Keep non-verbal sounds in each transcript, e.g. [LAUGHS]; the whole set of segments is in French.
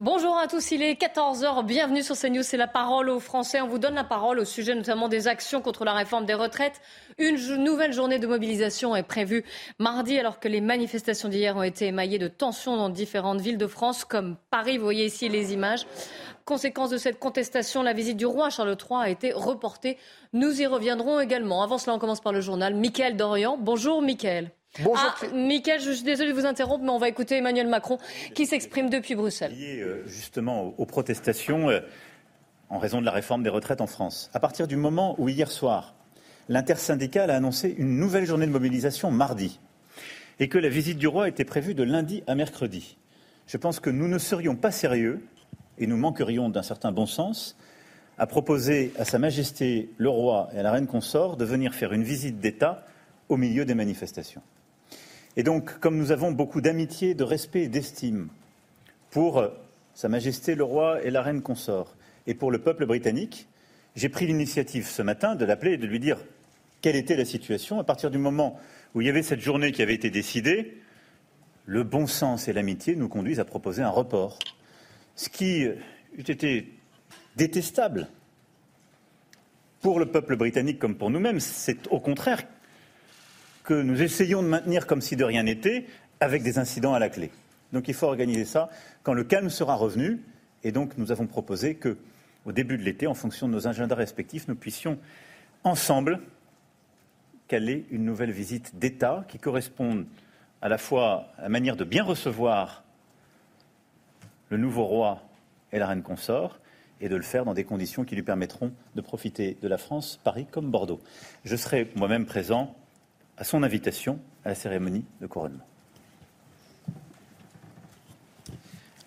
Bonjour à tous, il est 14h, bienvenue sur CNews, c'est la parole aux Français. On vous donne la parole au sujet notamment des actions contre la réforme des retraites. Une nouvelle journée de mobilisation est prévue mardi alors que les manifestations d'hier ont été émaillées de tensions dans différentes villes de France comme Paris, vous voyez ici les images. Conséquence de cette contestation, la visite du roi Charles III a été reportée. Nous y reviendrons également. Avant cela, on commence par le journal. Mickaël Dorian. Bonjour Mickaël. Bonjour. Ah, Mickaël, je suis désolée de vous interrompre, mais on va écouter Emmanuel Macron qui s'exprime depuis Bruxelles. Lié euh, justement aux protestations euh, en raison de la réforme des retraites en France. À partir du moment où hier soir, l'intersyndicale a annoncé une nouvelle journée de mobilisation mardi et que la visite du roi était prévue de lundi à mercredi, je pense que nous ne serions pas sérieux et nous manquerions d'un certain bon sens à proposer à Sa Majesté le roi et à la reine consort de venir faire une visite d'État au milieu des manifestations. Et donc, comme nous avons beaucoup d'amitié, de respect et d'estime pour euh, Sa Majesté le roi et la reine consort et pour le peuple britannique, j'ai pris l'initiative ce matin de l'appeler et de lui dire quelle était la situation. À partir du moment où il y avait cette journée qui avait été décidée, le bon sens et l'amitié nous conduisent à proposer un report ce qui eût été détestable pour le peuple britannique comme pour nous-mêmes, c'est au contraire que nous essayons de maintenir comme si de rien n'était, avec des incidents à la clé. Donc il faut organiser ça quand le calme sera revenu. Et donc nous avons proposé que, au début de l'été, en fonction de nos agendas respectifs, nous puissions ensemble caler une nouvelle visite d'État qui corresponde à la fois à la manière de bien recevoir le nouveau roi et la reine consort, et de le faire dans des conditions qui lui permettront de profiter de la France, Paris comme Bordeaux. Je serai moi-même présent à son invitation à la cérémonie de couronnement.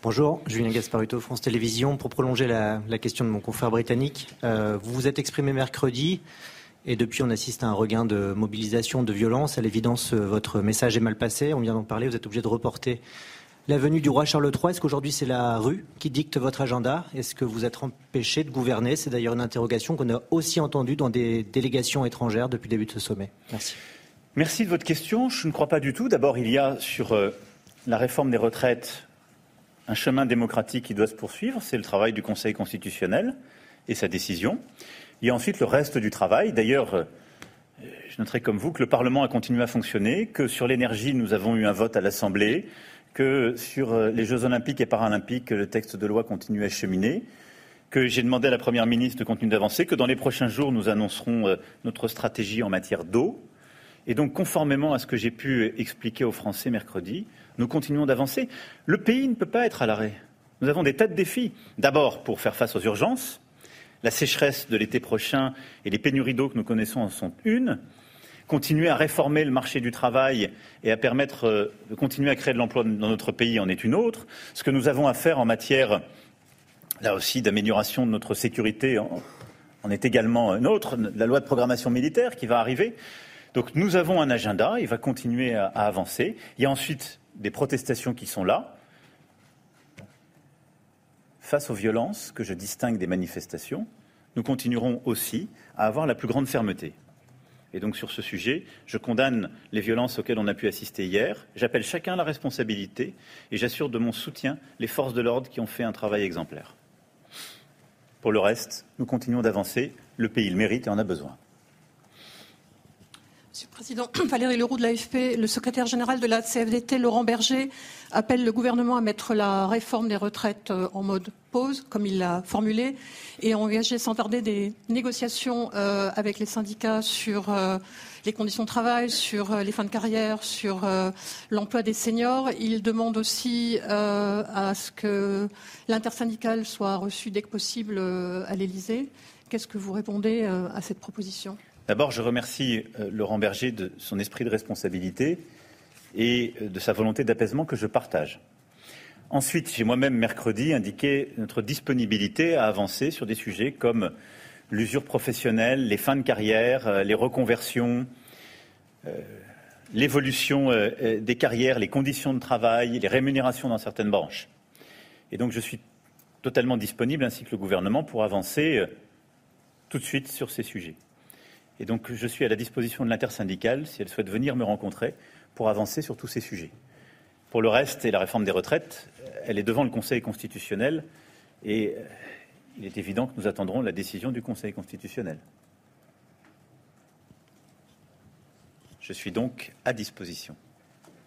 Bonjour, Julien Gasparuto, France Télévisions. Pour prolonger la, question de mon confrère britannique, euh, vous vous êtes exprimé mercredi et depuis on assiste à un regain de mobilisation, de violence. À l'évidence, votre message est mal passé. On vient d'en parler. Vous êtes obligé de reporter la venue du roi Charles III, est-ce qu'aujourd'hui c'est la rue qui dicte votre agenda? Est-ce que vous êtes empêché de gouverner? C'est d'ailleurs une interrogation qu'on a aussi entendue dans des délégations étrangères depuis le début de ce sommet. Merci. Merci de votre question. Je ne crois pas du tout. D'abord, il y a sur euh, la réforme des retraites un chemin démocratique qui doit se poursuivre. C'est le travail du Conseil constitutionnel et sa décision. Il y a ensuite le reste du travail. D'ailleurs, euh, je noterai comme vous que le Parlement a continué à fonctionner, que sur l'énergie, nous avons eu un vote à l'Assemblée, que sur euh, les Jeux olympiques et paralympiques, le texte de loi continue à cheminer, que j'ai demandé à la Première ministre de continuer d'avancer, que dans les prochains jours, nous annoncerons notre stratégie en matière d'eau. Et donc, conformément à ce que j'ai pu expliquer aux Français mercredi, nous continuons d'avancer. Le pays ne peut pas être à l'arrêt. Nous avons des tas de défis. D'abord, pour faire face aux urgences. La sécheresse de l'été prochain et les pénuries d'eau que nous connaissons en sont une continuer à réformer le marché du travail et à permettre euh, de continuer à créer de l'emploi dans notre pays en est une autre. Ce que nous avons à faire en matière, là aussi, d'amélioration de notre sécurité en, est également une autre. La loi de programmation militaire qui va arriver. Donc nous avons un agenda, il va continuer à, avancer. Il y a ensuite des protestations qui sont là. Face aux violences que je distingue des manifestations, nous continuerons aussi à avoir la plus grande fermeté. Et donc sur ce sujet, je condamne les violences auxquelles on a pu assister hier. J'appelle chacun à la responsabilité et j'assure de mon soutien les forces de l'ordre qui ont fait un travail exemplaire. Pour le reste, nous continuons d'avancer. Le pays le mérite et en a besoin. Monsieur le Président, [CLEARS THROAT] Valérie Leroux de l'AFP, le secrétaire général de la CFDT, Laurent Berger, appelle le gouvernement à mettre la réforme des retraites euh, en mode pause, comme il l'a formulé, et à engager sans tarder des négociations euh, avec les syndicats sur euh, les conditions de travail, sur les fins de carrière, sur l'emploi des seniors. Il demande aussi à ce que l'intersyndicale soit reçue dès que possible à l'Élysée. Qu'est-ce que vous répondez à cette proposition? D'abord, je remercie Laurent Berger de son esprit de responsabilité et de sa volonté d'apaisement que je partage. Ensuite, j'ai moi-même mercredi indiqué notre disponibilité à avancer sur des sujets comme l'usure professionnelle, les fins de carrière, euh, les reconversions, euh, l'évolution euh, des carrières, les conditions de travail, les rémunérations dans certaines branches. Et je suis totalement disponible, ainsi que le gouvernement, pour avancer tout de suite sur ces sujets. Et donc je suis à la disposition de l'intersyndicale, si elle souhaite venir me rencontrer, pour avancer sur tous ces sujets. Pour le reste, et la réforme des retraites, elle est devant le Conseil constitutionnel et euh, il est évident que nous attendrons la décision du Conseil constitutionnel. Je suis donc à disposition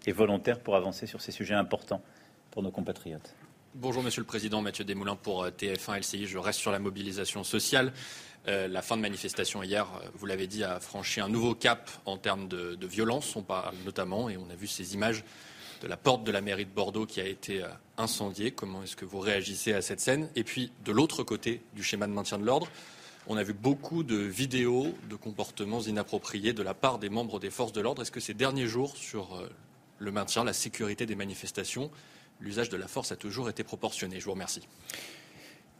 et volontaire pour avancer sur ces sujets importants pour nos compatriotes. Bonjour Monsieur le Président, Mathieu Desmoulins pour euh, TF1 LCI. Je reste sur la mobilisation sociale. Euh, la fin de manifestation hier, vous l'avez dit, a franchi un nouveau cap en termes de, de violence. On parle notamment, et on a vu ces images de la porte de la mairie de Bordeaux qui a été euh, incendiée. Comment est-ce que vous réagissez à cette scène? Et puis, de l'autre côté du schéma de maintien de l'ordre, on a vu beaucoup de vidéos de comportements inappropriés de la part des membres des forces de l'ordre. Est-ce que ces derniers jours, sur euh, le maintien, la sécurité des manifestations, l'usage de la force a toujours été proportionné? Je vous remercie.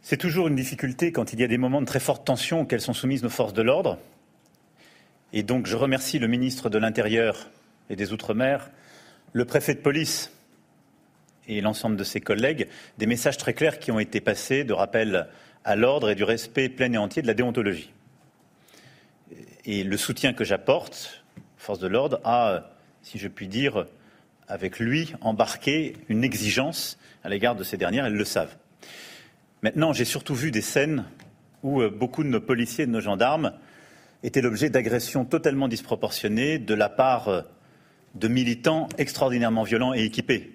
C'est toujours une difficulté quand il y a des moments de très forte tension auxquels sont soumises nos forces de l'ordre. Et donc, je remercie le ministre de l'Intérieur et des Outre-mer le préfet de police et l'ensemble de ses collègues des messages très clairs qui ont été passés de rappel à l'ordre et du respect plein et entier de la déontologie. Et le soutien que j'apporte, force de l'ordre, a, si je puis dire, avec lui, embarqué une exigence à l'égard de ces dernières, elles le savent. Maintenant, j'ai surtout vu des scènes où euh, beaucoup de nos policiers et de nos gendarmes étaient l'objet d'agressions totalement disproportionnées de la part euh, de militants extraordinairement violents et équipés.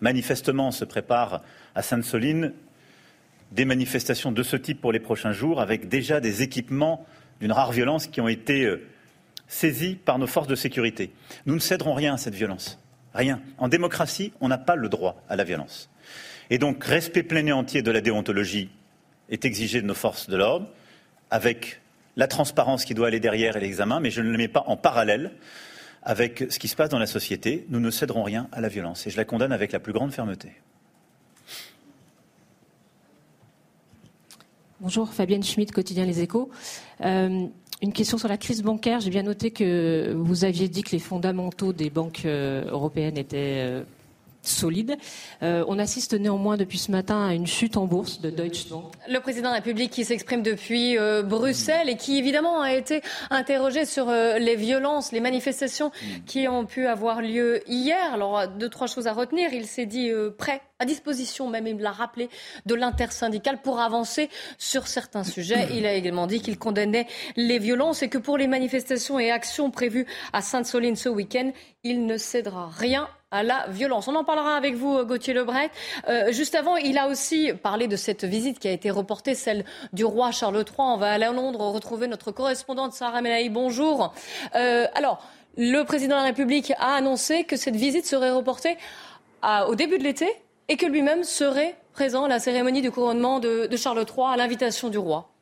Manifestement, se préparent à Sainte-Soline des manifestations de ce type pour les prochains jours, avec déjà des équipements d'une rare violence qui ont été euh, saisis par nos forces de sécurité. Nous ne céderons rien à cette violence. Rien. En démocratie, on n'a pas le droit à la violence. Et donc, respect plein et entier de la déontologie est exigé de nos forces de l'ordre, avec la transparence qui doit aller derrière et l'examen, mais je ne le mets pas en parallèle avec ce qui se passe dans la société. Nous ne céderons rien à la violence et je la condamne avec la plus grande fermeté. Bonjour, Fabienne Schmidt, quotidien Les Échos. Euh, une question sur la crise bancaire. J'ai bien noté que vous aviez dit que les fondamentaux des banques euh, européennes étaient euh, solide. Euh, on assiste néanmoins depuis ce matin à une chute en bourse de Deutsche Bank. Le président de la République qui s'exprime depuis euh, Bruxelles et qui évidemment a été interrogé sur euh, les violences, les manifestations qui ont pu avoir lieu hier. Alors deux trois choses à retenir. Il s'est dit prêt à disposition, même il l'a rappelé, de l'intersyndicale pour avancer sur certains sujets. Il a également dit qu'il condamnait les violences et que pour les manifestations et actions prévues à Sainte-Soline ce week-end, il ne cédera rien à la violence. On en parlera avec vous, Gauthier Lebret. Euh, juste avant, il a aussi parlé de cette visite qui a été reportée, celle du roi Charles III. On va aller à Londres retrouver notre correspondante Sarah Melaï. Bonjour. Euh, alors, le président de la République a annoncé que cette visite serait reportée au début de l'été et que lui-même serait présent à la cérémonie du couronnement de Charles III à l'invitation du roi.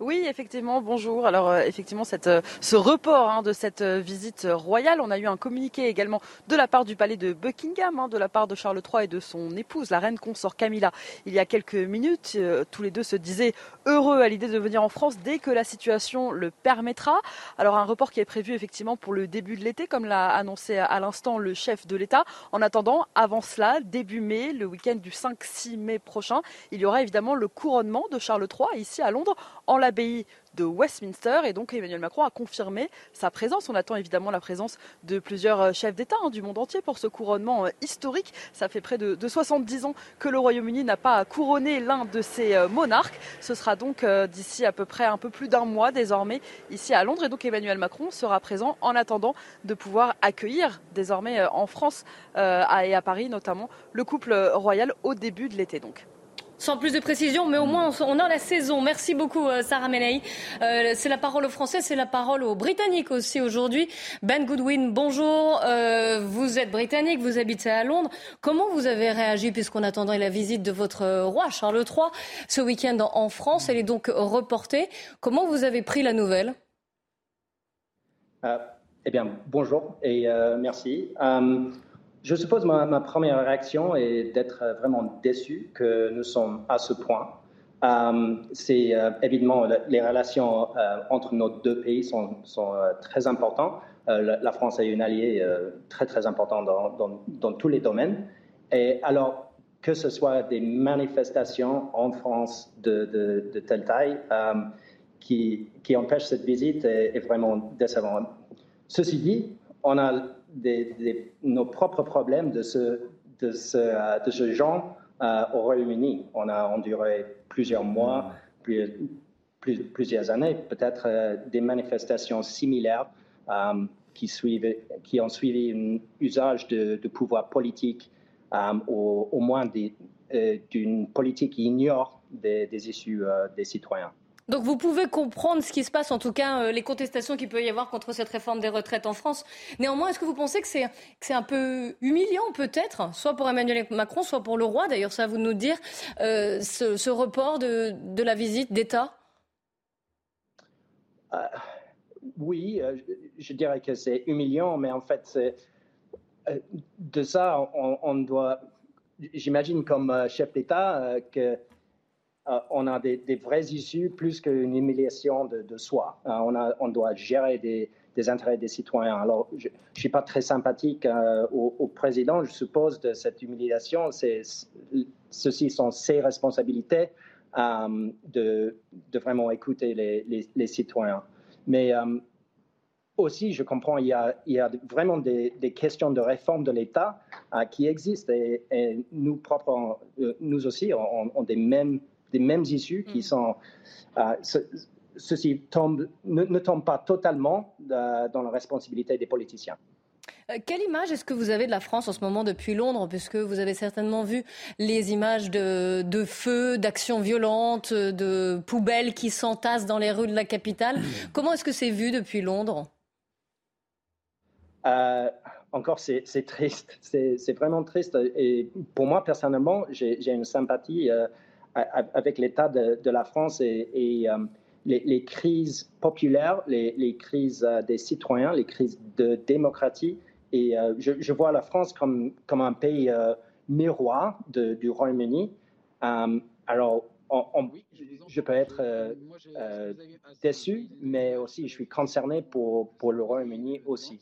Oui, effectivement, bonjour. Alors, euh, effectivement, euh, ce report hein, de cette euh, visite royale, on a eu un communiqué également de la part du palais de Buckingham, hein, de la part de Charles III et de son épouse, la reine consort Camilla, il y a quelques minutes. tous les deux se disaient heureux à l'idée de venir en France dès que la situation le permettra. Alors, un report qui est prévu effectivement pour le début de l'été, comme l'a annoncé à l'instant le chef de l'État. En attendant, avant cela, début mai, le week-end du 5-6 mai prochain, il y aura évidemment le couronnement de Charles III ici à Londres en la l'abbaye de Westminster. Et donc Emmanuel Macron a confirmé sa présence. On attend évidemment la présence de plusieurs euh, chefs d'État hein, du monde entier pour ce couronnement euh, historique. Ça fait près de, 70 ans que le Royaume-Uni n'a pas couronné l'un de ses euh, monarques. Ce sera donc d'ici à peu près un peu plus d'un mois désormais ici à Londres. Et donc Emmanuel Macron sera présent en attendant de pouvoir accueillir désormais en France et à Paris notamment le couple royal au début de l'été donc sans plus de précision, mais au moins on a la saison. Merci beaucoup euh, Sarah Menei. Euh, c'est la parole aux Français, c'est la parole aux Britanniques aussi aujourd'hui. Ben Goodwin, bonjour. Euh, vous êtes britannique, vous habitez à Londres. Comment vous avez réagi puisqu'on attendait la visite de votre roi Charles III ce week-end en France Elle est donc reportée. Comment vous avez pris la nouvelle? Eh bien, bonjour et merci. Je suppose ma, première réaction est d'être vraiment déçu que nous sommes à ce point. c'est évidemment les relations entre nos deux pays sont, très importantes. La, France est une alliée très très importante dans, tous les domaines. Et alors, que ce soit des manifestations en France de, telle taille euh, qui, qui, empêchent cette visite est, vraiment décevant. Ceci dit, on a des, nos propres problèmes de ce, de ce, euh, de ce genre euh, au Royaume-Uni. On a enduré plusieurs mois, plusieurs années, peut-être des manifestations similaires qui, suivent, qui ont suivi un usage de, de pouvoir politique euh, au, moins euh, d'une politique qui ignore des, issues euh, des citoyens. Donc vous pouvez comprendre ce qui se passe, en tout cas les contestations qu'il peut y avoir contre cette réforme des retraites en France. Néanmoins, est-ce que vous pensez que c'est un peu humiliant peut-être, soit pour Emmanuel Macron, soit pour le roi, d'ailleurs ça vous nous dire, ce, report de, la visite d'État? Oui, je, dirais que c'est humiliant, mais en fait euh, de ça, on, doit, j'imagine comme euh, chef d'État, euh, que on a des, vraies issues plus qu'une humiliation de, soi. on, a, on doit gérer des, intérêts des citoyens. Alors, je ne suis pas très sympathique au, président, je suppose, de cette humiliation. Ceci sont ses responsabilités de, vraiment écouter les, citoyens. Mais aussi, je comprends, il y a, vraiment des, questions de réforme de l'État euh, qui existent et, nous, propres, euh, nous aussi, on, des, mêmes, des mêmes issues qui mm. sont. Euh, ceci tombe, ne, tombe pas totalement dans la responsabilité des politiciens. Quelle image est-ce que vous avez de la France en ce moment depuis Londres, puisque vous avez certainement vu les images de, de feux, d'actions violentes, de poubelles qui s'entassent dans les rues de la capitale mm. Comment est-ce que c'est vu depuis Londres? Euh, encore, c'est triste. C'est vraiment triste. Et pour moi, personnellement, j'ai une sympathie euh, avec l'état de, la France et, euh, les, crises populaires, les, crises des citoyens, les crises de démocratie. Et je, vois la France comme, comme un pays miroir du Royaume-Uni. alors, je peux être déçu, mais aussi je suis concerné pour, pour le Royaume-Uni aussi.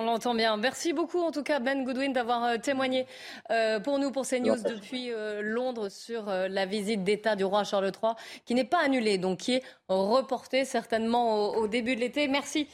On l'entend bien. Merci beaucoup en tout cas Ben Goodwin d'avoir euh, témoigné euh, pour nous, pour CNews depuis euh, Londres sur la visite d'État du roi Charles III qui n'est pas annulée, donc qui est reportée certainement au, début de l'été. Merci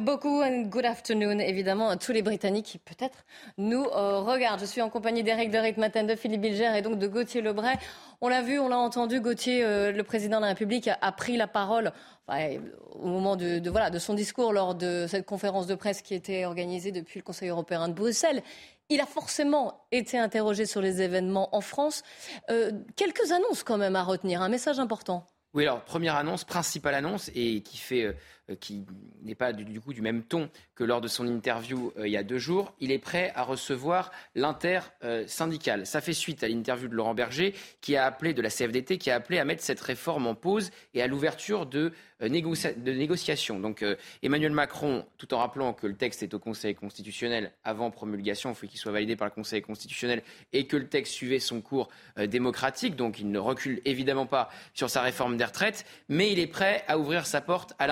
beaucoup and good afternoon évidemment à tous les Britanniques qui peut-être nous regardent. Je suis en compagnie d'Éric de Ritmaten, de Philippe Bilger et donc de Gauthier Lebray. On l'a vu, on l'a entendu, Gauthier, le président de la République a pris la parole au moment de, voilà, de son discours lors de cette conférence de presse qui était organisée depuis le Conseil européen de Bruxelles. Il a forcément été interrogé sur les événements en France. Euh, quelques annonces quand même à retenir, un message important. Oui, alors première annonce, principale annonce, et qui fait, euh, qui n'est pas du, coup du même ton que lors de son interview euh, il y a deux jours. Il est prêt à recevoir l'inter-syndical. Ça fait suite à l'interview de Laurent Berger, qui a appelé de la CFDT, qui a appelé à mettre cette réforme en pause et à l'ouverture de euh, de négociation. Donc euh, Emmanuel Macron, tout en rappelant que le texte est au Conseil constitutionnel avant promulgation, il faut qu'il soit validé par le Conseil constitutionnel et que le texte suivait son cours euh, démocratique, donc il ne recule évidemment pas sur sa réforme des retraites, mais il est prêt à ouvrir sa porte à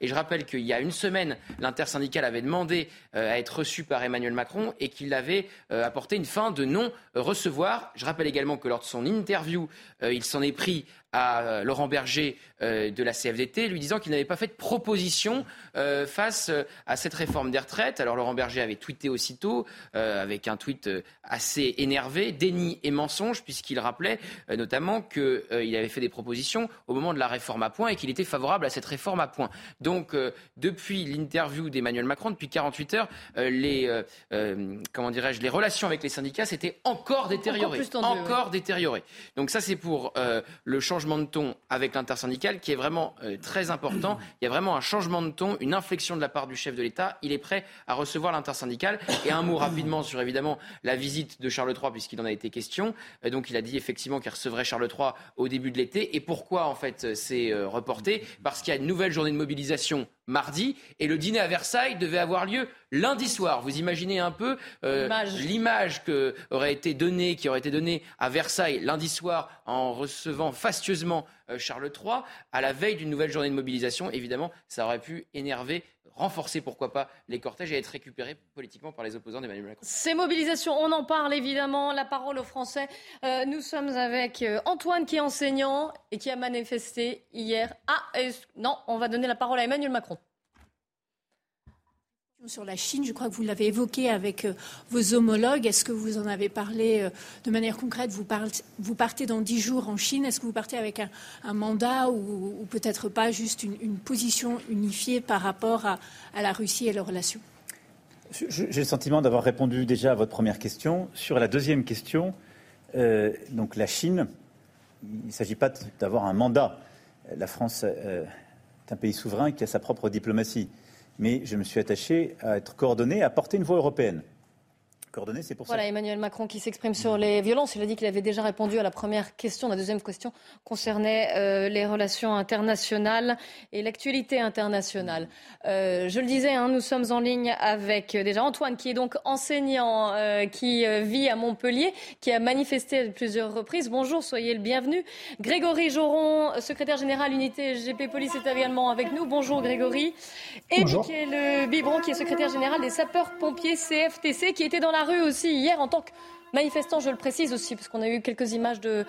Et je rappelle qu'il y a une semaine, l'intersyndicale avait demandé à être reçu par Emmanuel Macron et qu'il avait apporté une fin de non-recevoir. Je rappelle également que lors de son interview, il s'en est pris à euh, Laurent Berger euh, de la CFDT, lui disant qu'il n'avait pas fait de proposition euh, face à cette réforme des retraites. Alors Laurent Berger avait tweeté aussitôt, avec un tweet assez énervé, déni et mensonge, puisqu'il rappelait notamment qu'il avait fait des propositions au moment de la réforme à point et qu'il était favorable à cette réforme à point. Donc depuis l'interview d'Emmanuel Macron, depuis 48 heures, les, comment dirais-je, les relations avec les syndicats s'étaient encore détériorées. Encore, détériorées. Donc ça c'est pour le changement changement de ton avec l'intersyndicale qui est vraiment euh, très important. [CLEARS THROAT] Il y a vraiment un changement de ton, une inflexion de la part du chef de l'État. Il est prêt à recevoir l'intersyndicale. Et un mot [CLEARS THROAT] rapidement sur évidemment la visite de Charles III, puisqu'il en a été question. Euh, donc il a dit effectivement qu'il recevrait Charles III au début de l'été. Et pourquoi en fait c'est euh, reporté? Parce qu'il y a une nouvelle journée de mobilisation mardi et le dîner à Versailles devait avoir lieu lundi soir. Vous imaginez un peu euh, l'image que aurait été donnée, qui aurait été donnée à Versailles lundi soir en recevant fastueusement Charles III à la veille d'une nouvelle journée de mobilisation. Évidemment, ça aurait pu énerver renforcer, pourquoi pas, les cortèges et être récupérés politiquement par les opposants d'Emmanuel Macron. Ces mobilisations, on en parle évidemment. La parole aux Français. Euh, nous sommes avec euh, Antoine qui est enseignant et qui a manifesté hier. Ah, non, on va donner la parole à Emmanuel Macron sur la Chine. Je crois que vous l'avez évoqué avec euh, vos homologues. Est-ce que vous en avez parlé euh, de manière concrète? Vous, partez dans dix jours en Chine. Est-ce que vous partez avec un, mandat ou, peut-être pas juste une, position unifiée par rapport à, la Russie et leurs relations? J'ai le sentiment d'avoir répondu déjà à votre première question. Sur la deuxième question, euh, donc la Chine, il ne s'agit pas d'avoir un mandat. La France est un pays souverain qui a sa propre diplomatie mais je me suis attaché à être coordonné, à porter une voix européenne c'est pour voilà, Emmanuel Macron qui s'exprime sur les violences. Il a dit qu'il avait déjà répondu à la première question. La deuxième question concernait euh, les relations internationales et l'actualité internationale. Euh, je le disais, hein, nous sommes en ligne avec euh, déjà Antoine, qui est donc enseignant, qui vit à Montpellier, qui a manifesté à plusieurs reprises. Bonjour, soyez le bienvenu. Grégory Joron, secrétaire général unité GP Police, est également avec nous. Bonjour Grégory. Et Michael Bibron, qui est secrétaire général des sapeurs-pompiers CFTC, qui était dans la rue aussi hier en tant que manifestant, je le précise aussi, parce qu'on a eu quelques images de,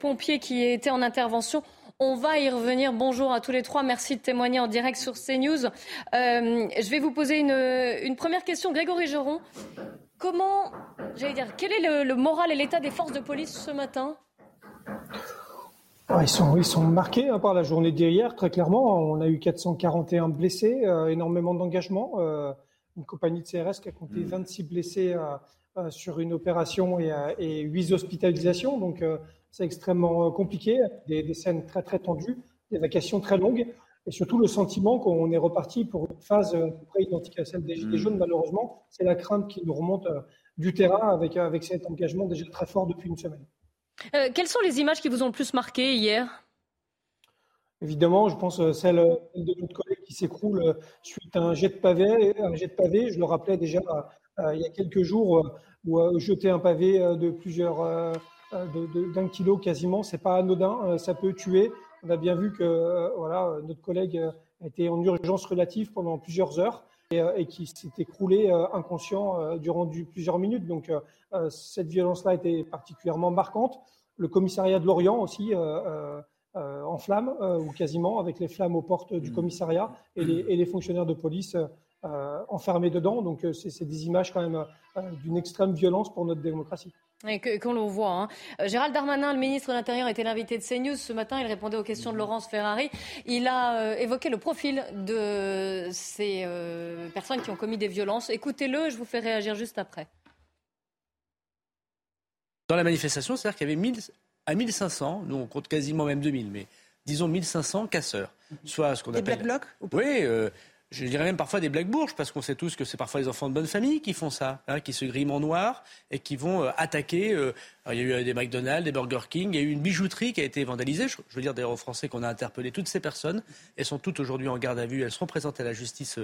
pompiers qui étaient en intervention. On va y revenir. Bonjour à tous les trois. Merci de témoigner en direct sur CNews. Euh, je vais vous poser une, première question. Grégory Geron, comment, j'allais dire, quel est le, moral et l'état des forces de police ce matin? Ah, ils, sont, ils sont marqués hein, par la journée d'hier, très clairement. On a eu 441 blessés, euh, énormément d'engagement. Euh, une compagnie de CRS qui a compté 26 mm. blessés euh, euh, sur une opération et, euh, et 8 hospitalisations. Donc, c'est extrêmement compliqué, des, scènes très très tendues, des vacations très longues, et surtout le sentiment qu'on est reparti pour une phase à peu près identique à celle des Gilets mm. jaunes, malheureusement. C'est la crainte qui nous remonte du terrain avec, avec cet engagement déjà très fort depuis une semaine. quelles sont les images qui vous ont le plus marqué hier? Évidemment, je pense euh, celle de notre collègue qui s'écroule euh, suite à un jet de pavé. Un jet de pavé, je le rappelais déjà euh, il y a quelques jours, où jeter un pavé de plusieurs d'un kilo quasiment, c'est pas anodin, ça peut tuer. On a bien vu que voilà, notre collègue était en urgence relative pendant plusieurs heures et, qui s'est écroulé inconscient durant plusieurs minutes. Donc cette violence-là était particulièrement marquante. Le commissariat de Lorient aussi euh, en flammes, euh, ou quasiment, avec les flammes aux portes du mm. commissariat et les, fonctionnaires de police euh, enfermés dedans. Donc c'est des images quand même d'une extrême violence pour notre démocratie. Et qu'on le voit. Hein. Gérald Darmanin, le ministre de l'Intérieur, était l'invité de CNews ce matin. Il répondait aux questions de Laurence Ferrari. Il a évoqué le profil de ces personnes qui ont commis des violences. Écoutez-le, je vous fais réagir juste après. Dans la manifestation, c'est-à-dire qu'il y avait 1000 à 1500, nous on compte quasiment même 2000, mais disons 1500 casseurs. Soit ce qu'on appelle. Des black blocs Oui, euh, je dirais même parfois des black bourges, parce qu'on sait tous que c'est parfois les enfants de bonne famille qui font ça, hein, qui se griment en noir et qui vont euh, attaquer. Euh, il y a eu des McDonald's, des Burger King, il y a eu une bijouterie qui a été vandalisée. Je, veux dire d'ailleurs aux Français qu'on a interpellé toutes ces personnes. Elles sont toutes aujourd'hui en garde à vue, elles seront présentées à la justice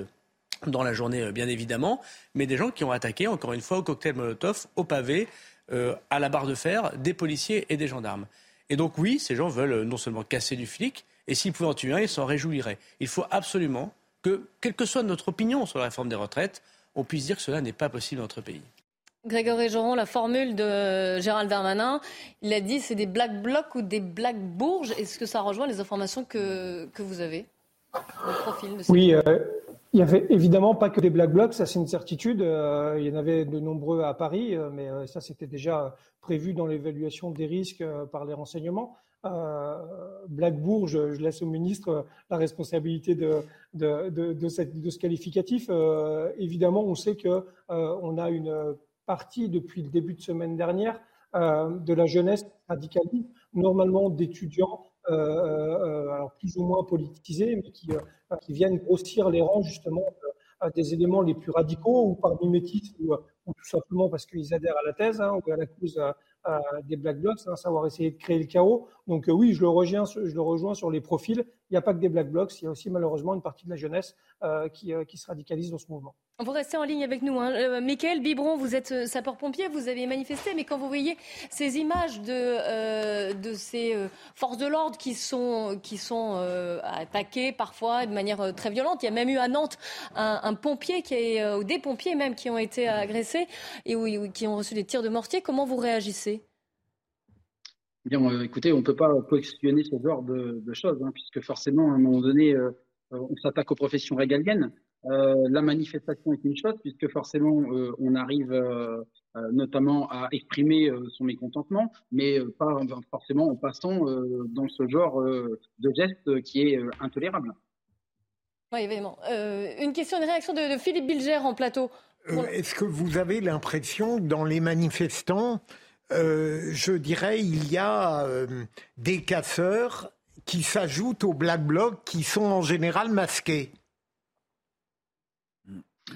dans la journée, bien évidemment, mais des gens qui ont attaqué, encore une fois, au cocktail Molotov, au pavé, euh, à la barre de fer des policiers et des gendarmes. Et donc oui, ces gens veulent non seulement casser du flic, et s'ils pouvaient en tuer un, ils s'en réjouiraient. Il faut absolument que, quelle que soit notre opinion sur la réforme des retraites, on puisse dire que cela n'est pas possible dans notre pays. Grégory Joron, la formule de Gérald Darmanin, il a dit c'est des black blocs ou des black bourges. Est-ce que ça rejoint les informations que, que vous avez le profil de Oui, euh, il n'y avait évidemment pas que des black blocs, ça c'est une certitude. Euh, il y en avait de nombreux à Paris, euh, mais euh, ça c'était déjà prévu dans l'évaluation des risques par les renseignements. Black Bourg, je, laisse au ministre la responsabilité de, de, de, ce qualificatif. évidemment, on sait que on a une partie depuis le début de semaine dernière de la jeunesse radicaliste, normalement d'étudiants alors plus ou moins politisés, mais qui qui viennent grossir les rangs justement des éléments les plus radicaux ou par mimétisme ou, ou tout simplement parce qu'ils adhèrent à la thèse hein, ou à la cause des Black Blocs, hein, savoir essayer de créer le chaos. Donc oui, je le, rejoins, sur les profils. Il n'y a pas que des Black Blocs, il y a aussi malheureusement une partie de la jeunesse qui, qui se radicalise dans ce mouvement. Vous restez en ligne avec nous. Hein. Euh, Michael Biberon, vous êtes euh, sapeur-pompier, vous avez manifesté, mais quand vous voyez ces images de, euh, ces forces de l'ordre qui sont, attaquées parfois de manière très violente, il y a même eu à Nantes un, pompier, ou des pompiers même, qui ont été agressés et qui ont reçu des tirs de mortier. Comment vous réagissez? Bien, écoutez, on ne peut pas questionner ce genre de, choses, hein, puisque forcément, à un moment donné, on s'attaque aux professions régaliennes. Euh, la manifestation est une chose, puisque forcément, euh, on arrive euh, notamment à exprimer son mécontentement, mais pas forcément en passant dans ce genre de geste qui est intolérable. Oui, évidemment. une question, une réaction de, Philippe Bilger en plateau. Est-ce que vous avez l'impression dans les manifestants, je dirais, il y a des casseurs qui s'ajoutent aux Black Blocs qui sont en général masqués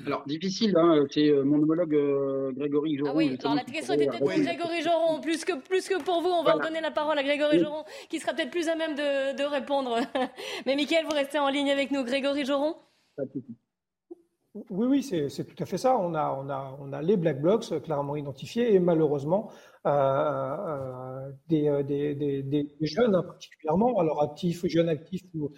alors, difficile, hein, c'est euh, mon homologue euh, Grégory Joron. Ah oui, alors la question était peut-être pour Grégory Joron, plus que, plus que pour vous. On va en donner la parole à Grégory Joron, qui sera peut-être plus à même de, de répondre. [LAUGHS] Mais Mickaël, vous restez en ligne avec nous. Grégory Joron? Oui, oui, c'est tout à fait ça. On a, les Black Blocs clairement identifiés et malheureusement euh, euh des, jeunes hein, particulièrement, alors actifs, jeunes actifs ou,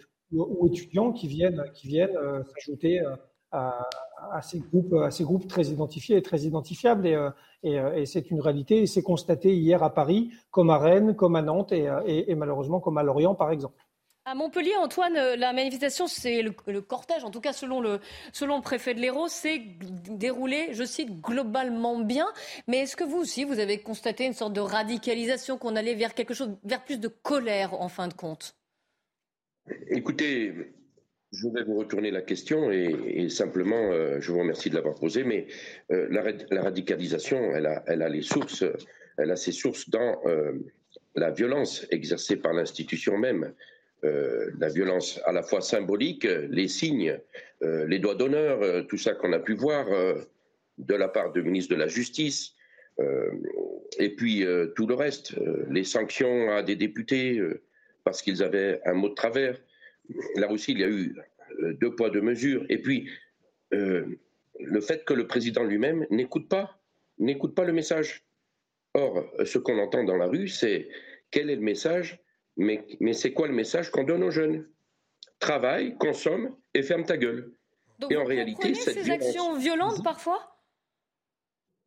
étudiants qui viennent, s'ajouter à, ces groupes, très identifiés et très identifiables. Et, euh, euh, c'est une réalité. Et c'est constaté hier à Paris, comme à Rennes, comme à Nantes et malheureusement comme à Lorient, par exemple. À Montpellier, Antoine, euh, la manifestation, c'est le, cortège, en tout cas selon le, préfet de l'Hérault, c'est déroulé, je cite, globalement bien. Mais est-ce que vous aussi, vous avez constaté une sorte de radicalisation, qu'on allait vers quelque chose, vers plus de colère en fin de compte? Écoutez, je vais vous retourner la question et, simplement, euh, je vous remercie de l'avoir posée, mais euh, la, radicalisation, elle a, ses sources dans la violence exercée par l'institution même, la violence à la fois symbolique, les signes, les doigts d'honneur, tout ça qu'on a pu voir de la part du ministre de la Justice, et puis tout le reste, les sanctions à des députés parce qu'ils avaient un mot de travers là aussi, il y a eu euh, deux poids, deux mesures. Et puis, euh, le fait que le président lui-même n'écoute pas, n'écoute pas le message. Or, ce qu'on entend dans la rue, c'est quel est le message, mais, mais c'est quoi le message qu'on donne aux jeunes? Travaille, consomme et ferme ta gueule. et en réalité, ces actions violentes parfois?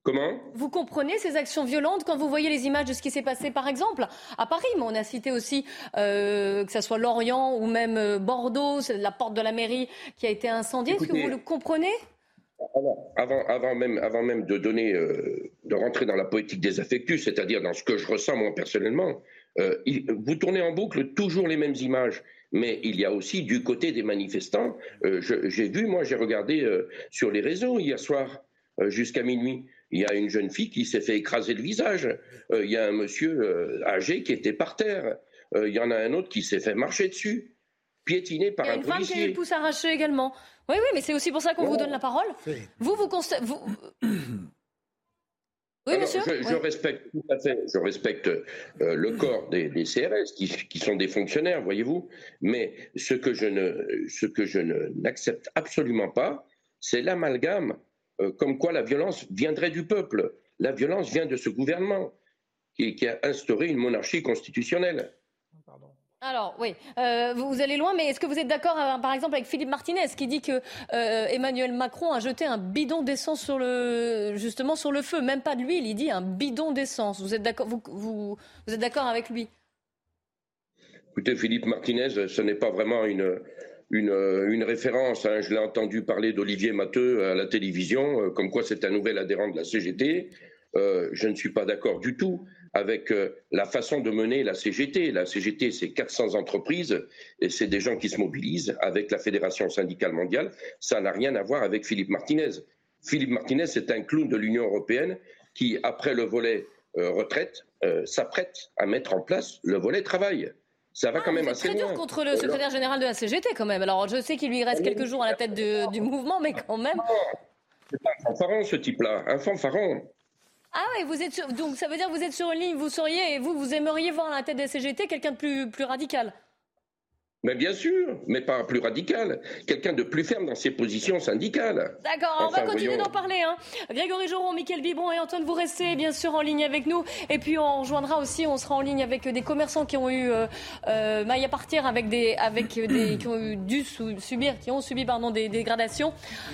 Comment? Vous comprenez ces actions violentes quand vous voyez les images de ce qui s'est passé, par exemple, à Paris, mais on a cité aussi euh, que ce soit Lorient ou même euh, Bordeaux, la porte de la mairie qui a été incendiée. Est-ce que vous le comprenez? Avant, avant, même, avant même de donner, euh, de rentrer dans la poétique des affectus, c'est-à-dire dans ce que je ressens moi personnellement, vous tournez en boucle toujours les mêmes images mais il y a aussi du côté des manifestants. j'ai vu, moi, j'ai regardé sur les réseaux hier soir jusqu'à minuit. Il y a une jeune fille qui s'est fait écraser le visage. Euh, il y a un monsieur euh, âgé qui était par terre. Euh, il y en a un autre qui s'est fait marcher dessus, piétiné par un policier. Il y a une femme qui a eu le pouce arraché également. Oui, oui, mais c'est aussi pour ça qu'on vous donne la parole. Vous, vous constatez. [CLEARS THROAT] [CLEARS THROAT] Oui, monsieur je, respecte tout à fait, je respecte le corps des, CRS qui, qui, sont des fonctionnaires, voyez-vous, mais ce que je ne, ce que je n'accepte absolument pas, c'est l'amalgame euh, comme quoi la violence viendrait du peuple. La violence vient de ce gouvernement qui, a instauré une monarchie constitutionnelle. Alors oui, euh, vous allez loin, mais est-ce que vous êtes d'accord, euh, par exemple, avec Philippe Martinez, qui dit que Emmanuel Macron a jeté un bidon d'essence sur le, justement sur le feu, même pas de l'huile, il dit un bidon d'essence. Vous êtes d'accord, vous, êtes d'accord avec lui? Écoutez, Philippe Martinez, ce n'est pas vraiment une, euh, référence. Hein. Je l'ai entendu parler d'Olivier Matteux à la télévision, euh, comme quoi c'est un nouvel adhérent de la CGT. Euh, je ne suis pas d'accord du tout avec la façon de mener la CGT. La CGT, c'est 400 entreprises et c'est des gens qui se mobilisent avec la Fédération syndicale mondiale. Ça n'a rien à voir avec Philippe Martinez. Philippe Martinez, c'est un clown de l'Union européenne qui, après le volet retraite, s'apprête à mettre en place le volet travail ça va ah, quand même assez très dur contre le secrétaire général de la CGT quand même. Alors je sais qu'il lui reste quelques jours à la tête du mouvement, mais quand même. C'est pas un fanfaron, ce type-là, un fanfaron. Ah oui, vous êtes donc ça veut dire que vous êtes sur une ligne, vous seriez et vous, vous aimeriez voir à la tête des CGT quelqu'un de plus, plus radical mais bien sûr, mais pas plus radical. Quelqu'un de plus ferme dans ses positions syndicales. D'accord, on va continuer d'en parler. Hein. Grégory Joron, Mickaël Bibon et Antoine, vous restez bien sûr en ligne avec nous. Et puis on rejoindra aussi, on sera en ligne avec des commerçants qui ont eu euh, euh maille à partir, avec des, avec des, [COUGHS] qui ont eu dû subir, qui ont subi pardon, des dégradations.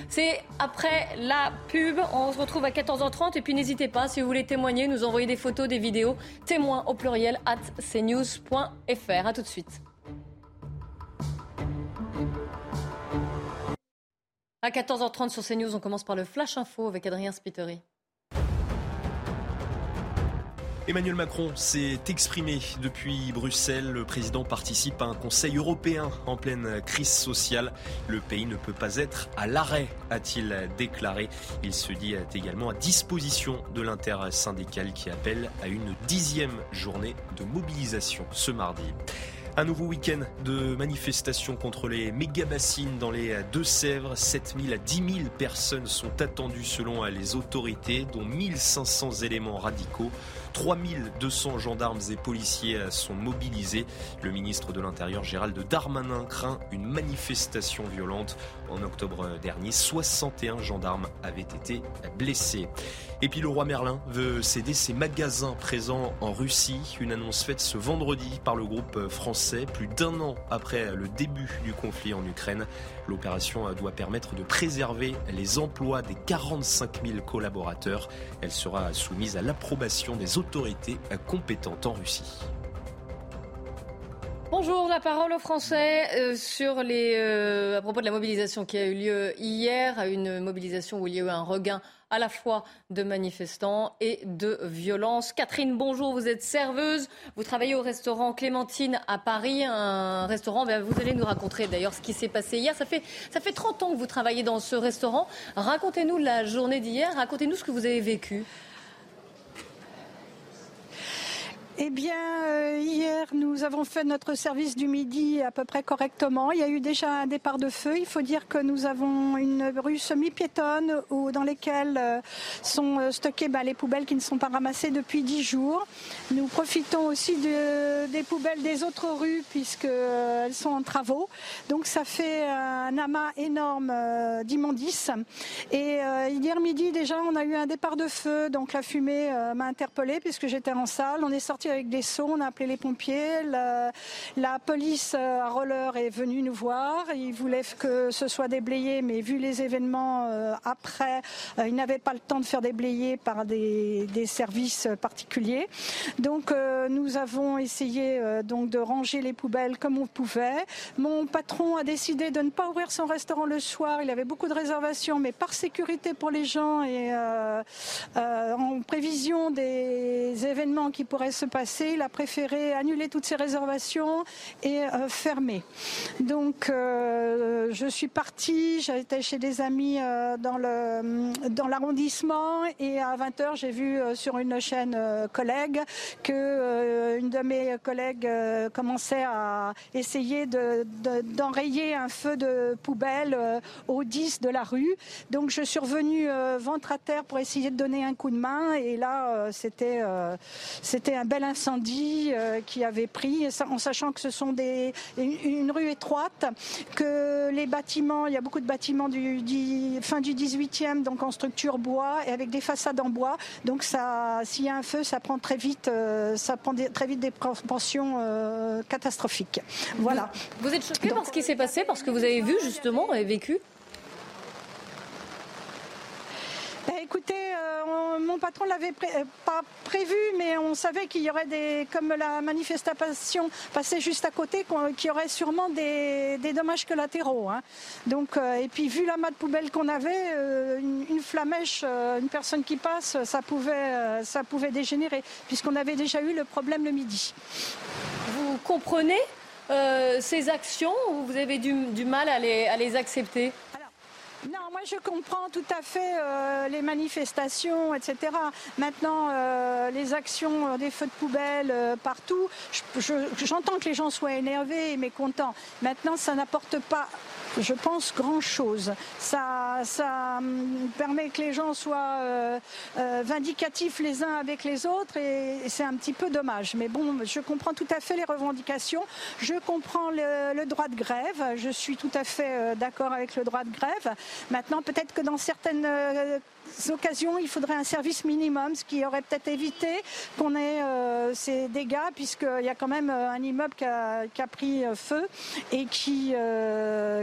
C'est après la pub. On se retrouve à 14h30. Et puis n'hésitez pas, si vous voulez témoigner, nous envoyer des photos, des vidéos, témoins au pluriel at cnews.fr. A tout de suite. À 14h30 sur CNews, on commence par le Flash Info avec Adrien Spiteri. Emmanuel Macron s'est exprimé depuis Bruxelles. Le président participe à un conseil européen en pleine crise sociale. Le pays ne peut pas être à l'arrêt, a-t-il déclaré. Il se dit également à disposition de l'intersyndicale qui appelle à une dixième journée de mobilisation ce mardi. Un nouveau week-end de manifestations contre les méga-bassines dans les Deux-Sèvres. 7000 à 10 000 personnes sont attendues selon les autorités, dont 1500 éléments radicaux. 3200 gendarmes et policiers sont mobilisés. Le ministre de l'Intérieur Gérald Darmanin craint une manifestation violente. En octobre dernier, 61 gendarmes avaient été blessés. Et puis le roi Merlin veut céder ses magasins présents en Russie. Une annonce faite ce vendredi par le groupe français, plus d'un an après le début du conflit en Ukraine. L'opération doit permettre de préserver les emplois des 45 000 collaborateurs. Elle sera soumise à l'approbation des autorités compétentes en Russie. Bonjour, la parole aux Français euh, sur les, euh, à propos de la mobilisation qui a eu lieu hier, une mobilisation où il y a eu un regain à la fois de manifestants et de violences. Catherine, bonjour, vous êtes serveuse, vous travaillez au restaurant Clémentine à Paris, un restaurant, ben, vous allez nous raconter d'ailleurs ce qui s'est passé hier. Ça fait, ça fait 30 ans que vous travaillez dans ce restaurant. Racontez-nous la journée d'hier, racontez-nous ce que vous avez vécu. Eh bien, euh, hier, nous avons fait notre service du midi à peu près correctement. Il y a eu déjà un départ de feu. Il faut dire que nous avons une rue semi-piétonne dans lesquelles euh, sont euh, stockées bah, les poubelles qui ne sont pas ramassées depuis dix jours. Nous profitons aussi des poubelles des autres rues puisqu'elles sont en travaux. Donc ça fait un amas énorme d'immondices. Et hier midi, déjà, on a eu un départ de feu. Donc la fumée m'a interpellée puisque j'étais en salle. On est sorti avec des seaux, on a appelé les pompiers. La, police euh, à roller est venue nous voir. Ils voulaient que ce soit déblayé, mais vu les événements euh, après, euh, ils n'avaient pas le temps de faire déblayer par des, services particuliers. Donc nous avons essayé donc de ranger les poubelles comme on pouvait. Mon patron a décidé de ne pas ouvrir son restaurant le soir. Il avait beaucoup de réservations, mais par sécurité pour les gens et en prévision des événements qui pourraient se passer. Il a préféré annuler toutes ses réservations et euh, fermer. Donc euh, je suis partie, j'étais chez des amis euh, dans le dans l'arrondissement et à 20h j'ai vu sur une chaîne collègue que une de mes collègues commençait à essayer d'enrayer un feu de poubelle au 10 de la rue. Donc je suis revenue ventre à terre pour essayer de donner un coup de main et là c'était c'était un bel incendie euh, qui avait pris, en sachant que ce sont des, une, rue étroite, que les bâtiments, il y a beaucoup de bâtiments du, fin du 18e, donc en structure bois et avec des façades en bois. Donc s'il y a un feu, ça prend très vite, euh, ça prend très vite des proportions euh, catastrophiques. Voilà. Vous, êtes choqué par ce qui s'est passé, parce que vous avez vu justement et vécu? Ben, écoutez, euh, mon patron l'avait euh, pas prévu, mais on savait qu'il y aurait des, comme la manifestation passait juste à côté, qu'il y aurait sûrement des, dommages collatéraux. Hein. Donc, euh, et puis vu la de poubelle qu'on avait, une, flamèche, une personne qui passe, ça pouvait, ça pouvait dégénérer, puisqu'on avait déjà eu le problème le midi. Vous comprenez ces actions ou vous avez du, mal à les accepter? Non, moi je comprends tout à fait euh, les manifestations, etc. Maintenant, euh, les actions euh, des feux de poubelle partout, j'entends que les gens soient énervés et mécontents. Maintenant, ça n'apporte pas je pense, grand-chose. Ça, ça hum, permet que les gens soient euh, euh, vindicatifs les uns avec les autres et, c'est un petit peu dommage. Mais bon, je comprends tout à fait les revendications. Je comprends le, droit de grève. Je suis tout à fait euh, d'accord avec le droit de grève. Maintenant, peut-être que dans certaines il faudrait un service minimum, ce qui aurait peut-être évité qu'on ait euh, ces dégâts, puisqu'il y a quand même euh, un immeuble qui a, pris euh, feu et qui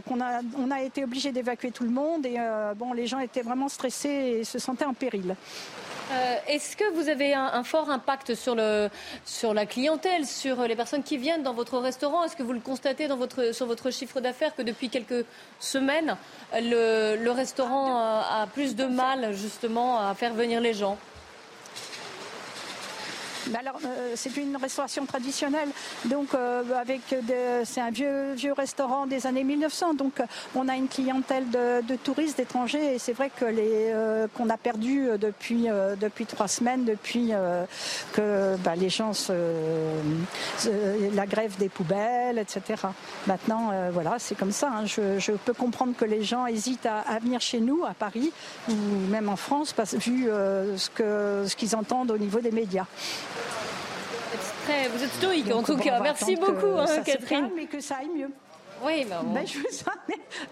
qu'on a on a été obligé d'évacuer tout le monde et bon les gens étaient vraiment stressés et se sentaient en péril. Euh, est-ce que vous avez un, fort impact sur, le, sur la clientèle, sur les personnes qui viennent dans votre restaurant? Est-ce que vous le constatez sur votre chiffre d'affaires que depuis quelques semaines, le restaurant a plus de mal justement à faire venir les gens? Alors, euh, c'est une restauration traditionnelle, donc euh, avec c'est un vieux vieux restaurant des années 1900, donc on a une clientèle de, touristes, d'étrangers, et c'est vrai que les euh, qu'on a perdu depuis depuis trois semaines, depuis que bah, les gens se, la grève des poubelles, etc. Maintenant, voilà, c'est comme ça. Hein. Je, peux comprendre que les gens hésitent à, venir chez nous, à Paris ou même en France, vu ce que ce qu'ils entendent au niveau des médias vous êtes stoïque en tout cas. Merci beaucoup, hein, Catherine. Mais que ça aille mieux. Oui, bah ben,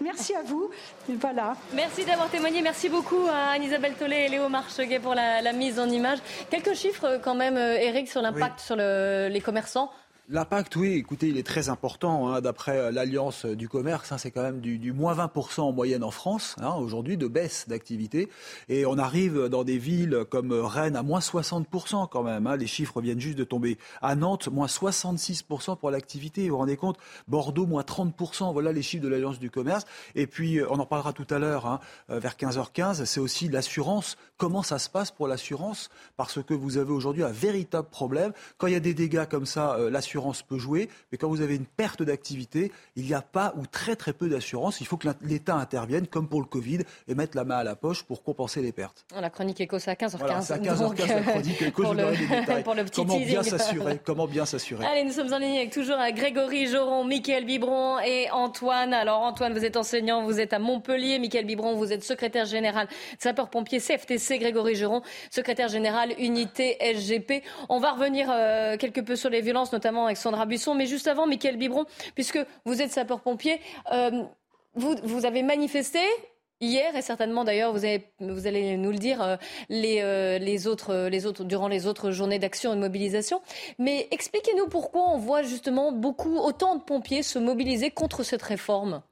Merci à vous. Voilà. Merci d'avoir témoigné. Merci beaucoup à Anne-Isabelle Tollet et Léo Marcheguet pour la, mise en image. Quelques chiffres quand même, Eric, sur l'impact sur les commerçants. L'impact, oui, écoutez, il est très important. Hein, d'après euh, l'Alliance du commerce, hein, c'est quand même du, moins 20% en moyenne en France, hein, aujourd'hui, de baisse d'activité. Et on arrive dans des villes comme Rennes à moins 60% quand même. les chiffres viennent juste de tomber. À Nantes, moins 66% pour l'activité. Vous vous rendez compte? Bordeaux, moins 30%. Voilà les chiffres de l'Alliance du commerce. Et puis, euh, on en parlera tout à l'heure, euh, vers 15h15. C'est aussi l'assurance. Comment ça se passe pour l'assurance? Parce que vous avez aujourd'hui un véritable problème. Quand il y a des dégâts comme ça, l'assurance peut jouer, mais quand vous avez une perte d'activité, il n'y a pas ou très très peu d'assurance. Il faut que l'État intervienne, comme pour le Covid, et mettre la main à la poche pour compenser les pertes. La chronique éco, c'est à 15h15. Voilà, c'est à 15h15 la chronique éco, je le, des détails. [LAUGHS] pour le petit Comment bien s'assurer Comment bien s'assurer? Allez, nous sommes en ligne avec toujours à Grégory Joron, Mickaël Bibron et Antoine. Alors Antoine, vous êtes enseignant, vous êtes à Montpellier. Mickaël Bibron, vous êtes secrétaire général sapeur-pompier CFTC. Grégory Joron, secrétaire général unité SGP. On va revenir euh, quelque peu sur les violences, notamment avec Sandra Buisson. Mais juste avant, Mickaël Bibron, puisque vous êtes sapeur-pompier, euh, vous, vous avez manifesté Hier, et certainement d'ailleurs, vous, vous, allez nous le dire, euh, les, euh, les, autres, les autres, durant les autres journées d'action et de mobilisation. Mais expliquez-nous pourquoi on voit justement beaucoup, autant de pompiers se mobiliser contre cette réforme.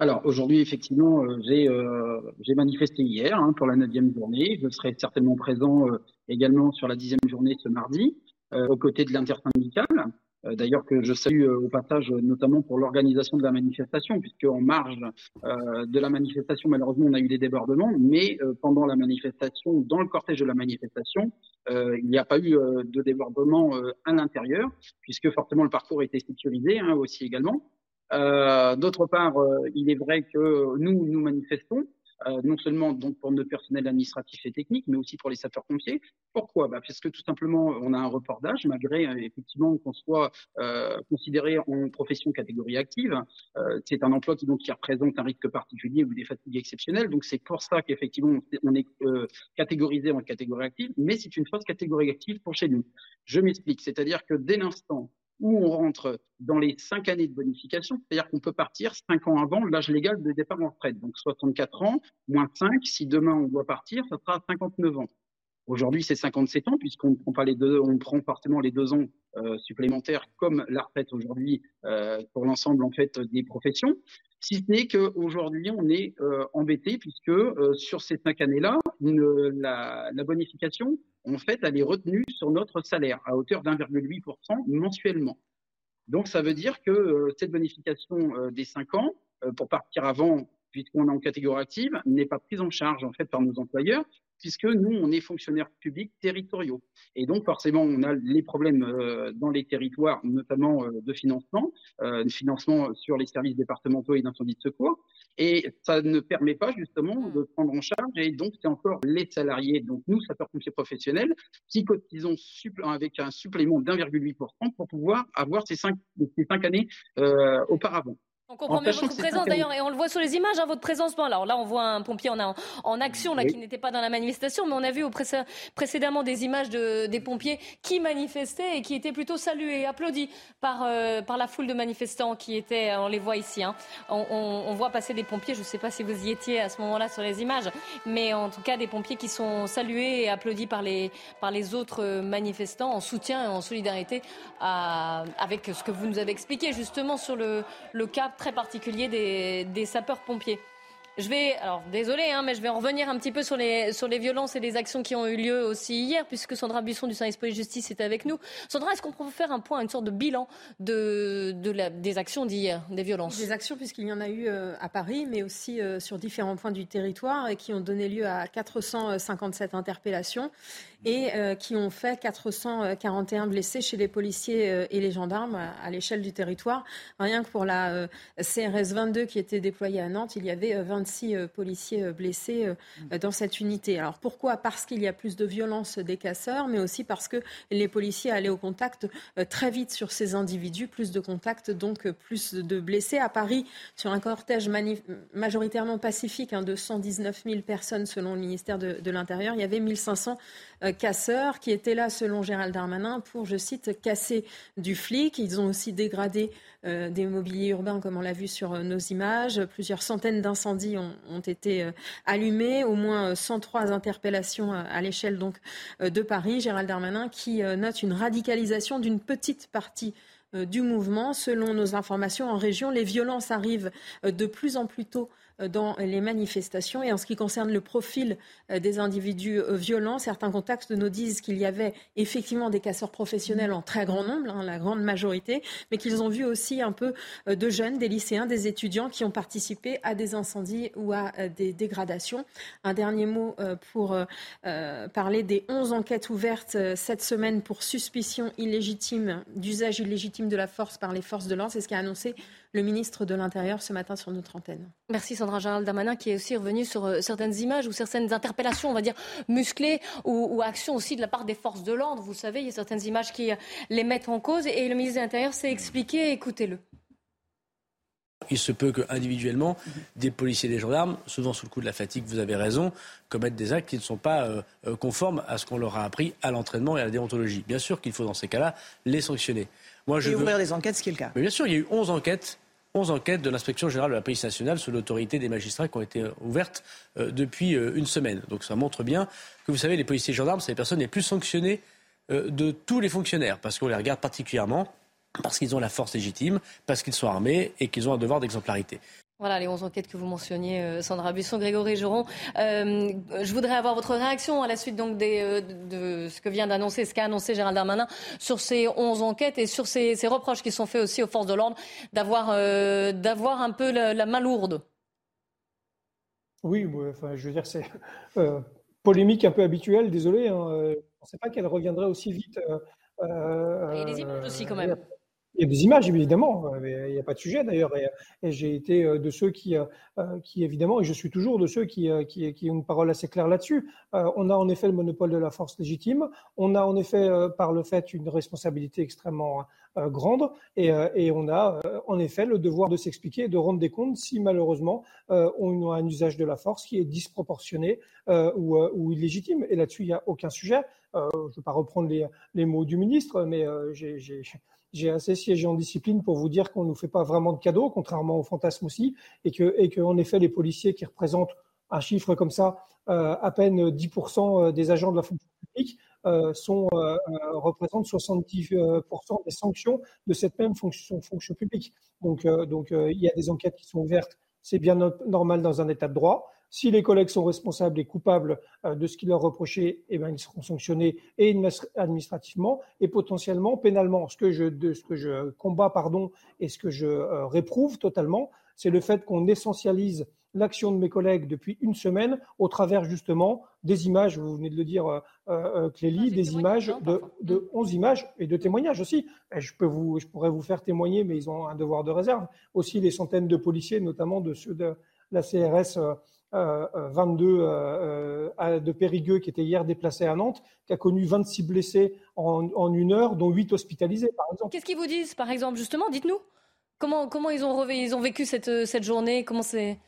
Alors aujourd'hui, effectivement, j'ai manifesté hier hein, pour la neuvième journée. Je serai certainement présent également sur la dixième journée ce mardi. Euh, aux côtés de l'intersyndicale. Euh, d'ailleurs, que je salue euh, au passage, notamment pour l'organisation de la manifestation, puisque en marge de la manifestation, malheureusement, on a eu des débordements, mais pendant la manifestation, dans le cortège de la manifestation, il n'y a pas eu de débordement à l'intérieur, puisque forcément le parcours était sécurisé hein, aussi également. D'autre part, il est vrai que nous, nous manifestons, euh, non seulement donc pour notre personnel administratif et technique, mais aussi pour les sapeurs-pompiers. Pourquoi? Bah Parce que tout simplement, on a un report d'âge, malgré euh, effectivement qu'on soit euh, considéré en profession catégorie active. C'est un emploi qui donc qui représente un risque particulier ou des fatigues exceptionnelles. Donc c'est pour ça qu'effectivement on est catégorisé en catégorie active, mais c'est une fausse catégorie active pour chez nous. Je m'explique, c'est-à-dire que dès l'instant où on rentre dans les cinq années de bonification, c'est-à-dire qu'on peut partir cinq ans avant l'âge légal de départ en retraite. Donc 64 ans, moins 5, si demain on doit partir, ça sera 59 ans. Aujourd'hui, c'est 57 ans, puisqu'on prend pas les deux, on prend forcément les deux ans euh, supplémentaires comme la retraite aujourd'hui euh, pour l'ensemble en fait des professions. Si ce n'est qu'aujourd'hui, on est euh, embêté puisque sur ces cinq années-là, la, la, bonification, en fait, elle est retenue sur notre salaire à hauteur d'1,8% mensuellement. Donc, ça veut dire que cette bonification des cinq ans, pour partir avant puisqu'on est en catégorie active, n'est pas prise en charge en fait par nos employeurs, puisque nous, on est fonctionnaires publics territoriaux. Et donc, forcément, on a les problèmes euh, dans les territoires, notamment euh, de financement, euh, de financement sur les services départementaux et d'incendie de secours. Et ça ne permet pas justement de prendre en charge. Et donc, c'est encore les salariés, donc nous, sapeurs-pompiers professionnels, qui cotisons avec un supplément d'1,8% pour pouvoir avoir ces cinq, ces cinq années auparavant. On comprend bien votre présence d'ailleurs, et on le voit sur les images, hein, votre présence. Bon, alors là, on voit un pompier en, en action là, qui n'était pas dans la manifestation, mais on a vu au précédemment des images de, des pompiers qui manifestaient et qui étaient plutôt salués, applaudis par, euh, par la foule de manifestants qui étaient, on les voit ici. Hein. On, on, voit passer des pompiers, je ne sais pas si vous y étiez à ce moment-là sur les images, mais en tout cas des pompiers qui sont salués et applaudis par les, par les autres manifestants en soutien et en solidarité à, avec ce que vous nous avez expliqué justement sur le, le cap très particulier des, sapeurs-pompiers. Je vais, alors désolé, hein, mais je vais en revenir un petit peu sur les, sur les violences et les actions qui ont eu lieu aussi hier, puisque Sandra Buisson du service police-justice est avec nous. Sandra, est-ce qu'on peut faire un point, une sorte de bilan de, de des actions d'hier, des violences? Des actions, puisqu'il y en a eu euh, à Paris, mais aussi euh, sur différents points du territoire, et qui ont donné lieu à 457 interpellations et euh, qui ont fait 441 blessés chez les policiers et les gendarmes à, l'échelle du territoire. Rien que pour la CRS 22 qui était déployée à Nantes, il y avait 26 policiers blessés dans cette unité. Alors pourquoi? Parce qu'il y a plus de violence des casseurs, mais aussi parce que les policiers allaient au contact très vite sur ces individus, plus de contacts, donc plus de blessés. À Paris, sur un cortège majoritairement pacifique hein, de 119 000 personnes selon le ministère de, de l'Intérieur, il y avait 1500 euh, casseurs qui étaient là, selon Gérald Darmanin, pour, je cite, casser du flic. Ils ont aussi dégradé euh, des mobiliers urbains, comme on l'a vu sur euh, nos images. Plusieurs centaines d'incendies ont, été allumés, au moins 103 interpellations à l'échelle de Paris. Gérald Darmanin qui note une radicalisation d'une petite partie du mouvement. Selon nos informations en région, les violences arrivent de plus en plus tôt euh, dans les manifestations. Et en ce qui concerne le profil euh, des individus euh, violents, certains contacts nous disent qu'il y avait effectivement des casseurs professionnels en très grand nombre, hein, la grande majorité, mais qu'ils ont vu aussi un peu de jeunes, des lycéens, des étudiants qui ont participé à des incendies ou à des dégradations. Un dernier mot pour parler des 11 enquêtes ouvertes cette semaine pour suspicion illégitime d'usage illégitime de la force par les forces de l'ordre. C'est ce qu'a annoncé le ministre de l'Intérieur ce matin sur notre antenne. Merci Sandra Gérald Damanin qui est aussi revenu sur euh, certaines images ou certaines interpellations, on va dire, musclées ou, actions aussi de la part des forces de l'ordre. Vous savez, il y a certaines images qui euh, les mettent en cause et le ministre de l'Intérieur s'est expliqué. Écoutez-le. Il se peut que individuellement, des policiers et des gendarmes, souvent sous le coup de la fatigue, vous avez raison, commettent des actes qui ne sont pas euh, conformes à ce qu'on leur a appris à l'entraînement et à la déontologie. Bien sûr qu'il faut dans ces cas-là les sanctionner. Moi, je et ouvrir des enquêtes, ce qui est le cas. Mais bien sûr, il y a eu 11 enquêtes 11 enquêtes de l'inspection générale de la police nationale sous l'autorité des magistrats qui ont été ouvertes euh, depuis euh, une semaine. Donc ça montre bien que vous savez, les policiers et gendarmes, c'est les personnes les plus sanctionnées euh, de tous les fonctionnaires, parce qu'on les regarde particulièrement, parce qu'ils ont la force légitime, parce qu'ils sont armés et qu'ils ont un devoir d'exemplarité. Voilà les 11 enquêtes que vous mentionniez, euh, Sandra Busson, Grégory Geron. Euh, je voudrais avoir votre réaction à la suite donc des, euh, de ce que vient d'annoncer, ce qu'a annoncé Gérald Darmanin sur ces 11 enquêtes et sur ces, reproches qui sont faits aussi aux forces de l'ordre d'avoir d'avoir un peu la, main lourde. Oui, enfin, je veux dire, c'est polémique un peu habituelle, désolé. Hein, on ne pensais pas qu'elle reviendrait aussi vite. il y a des images aussi quand même. Il y a des images, évidemment. Il n'y a pas de sujet, d'ailleurs. Et, j'ai été euh, de ceux qui, euh, euh, qui, évidemment, et je suis toujours de ceux qui, qui, qui ont une parole assez claire là-dessus. On a en effet le monopole de la force légitime. On a en effet, par le fait, une responsabilité extrêmement grande. Et, et, on a, en effet, le devoir de s'expliquer et de rendre des comptes si, malheureusement, on a un usage de la force qui est disproportionné ou, illégitime. Et là-dessus, il n'y a aucun sujet. je ne vais pas reprendre les, les, mots du ministre, mais j'ai j'ai assez siégé en discipline pour vous dire qu'on ne nous fait pas vraiment de cadeaux, contrairement au fantasme aussi, et que, et que en effet, les policiers qui représentent un chiffre comme ça, euh, à peine 10% euh, des agents de la fonction publique, euh, sont, représentent 70% des sanctions de cette même fonction, fonction publique. Donc, donc il y a des enquêtes qui sont ouvertes, c'est bien normal dans un état de droit. Si les collègues sont responsables et coupables euh, de ce qui leur reproché, eh ben, ils seront sanctionnés et administrativement et potentiellement pénalement. Ce que je, de, ce que je combats pardon, et ce que je euh, réprouve totalement, c'est le fait qu'on essentialise l'action de mes collègues depuis une semaine au travers justement des images, vous venez de le dire euh, Clélie, des images de, de 11 images et de témoignages aussi. je, peux vous, je pourrais vous faire témoigner, mais ils ont un devoir de réserve. Aussi les centaines de policiers, notamment de ceux de la CRS 22 euh, euh, de Périgueux qui était hier déplacé à Nantes, qui a connu 26 blessés en, une heure, dont 8 hospitalisés, par exemple. Qu'est-ce qu'ils vous disent, par exemple, justement? Dites-nous. Comment, comment ils, ont ils ont vécu cette, cette journée? Comment c'est?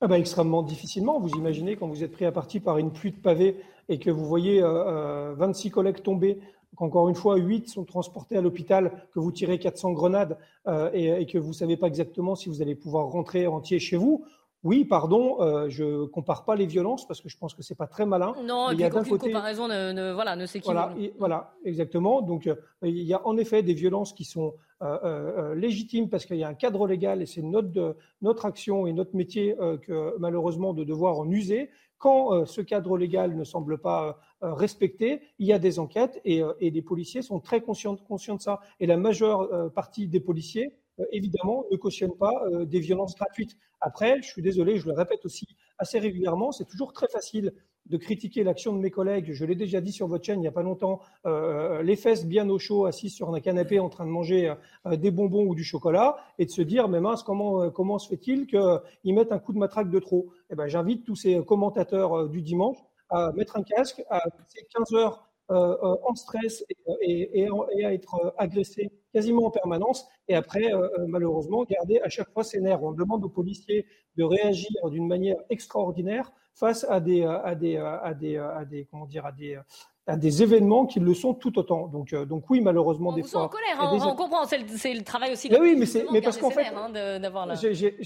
Ah bah, extrêmement difficilement. Vous imaginez quand vous êtes pris à partie par une pluie de pavés et que vous voyez 26 collègues tomber qu'encore une fois, 8 sont transportés à l'hôpital, que vous tirez 400 grenades euh, et, et, que vous ne savez pas exactement si vous allez pouvoir rentrer entier chez vous. Oui, pardon, euh, je ne compare pas les violences parce que je pense que c'est pas très malin. Non, il y a côté comparaison ne, ne, voilà, ne voilà, voilà, exactement. Donc euh, il y a en effet des violences qui sont euh, euh légitimes parce qu'il y a un cadre légal et c'est notre notre action et notre métier que malheureusement de devoir en user. Quand ce cadre légal ne semble pas respecté, il y a des enquêtes et, et les policiers sont très conscients, conscients de ça. Et la majeure partie des policiers évidemment, ne cautionne pas euh, des violences gratuites. Après, je suis désolé, je le répète aussi assez régulièrement, c'est toujours très facile de critiquer l'action de mes collègues. Je l'ai déjà dit sur votre chaîne il n'y a pas longtemps, euh, les fesses bien au chaud, assis sur un canapé en train de manger des bonbons ou du chocolat, et de se dire, mais mince, comment, comment se fait-il qu'ils mettent un coup de matraque de trop? Eh ben, J'invite tous ces commentateurs du dimanche à mettre un casque, à passer 15 heures en stress et, et, à être agressé quasiment en permanence, et après, euh, euh, malheureusement, garder à chaque fois ses nerfs. On demande aux policiers de réagir d'une manière extraordinaire face à des, à des, à des, à des, comment dire, à des, à des événements qui le sont tout autant. Donc, euh, donc oui, malheureusement, des fois. en colère, hein, on, comprend, c'est le, travail aussi. Mais oui, mais c'est, mais parce qu'en fait, hein, d'avoir j'ai,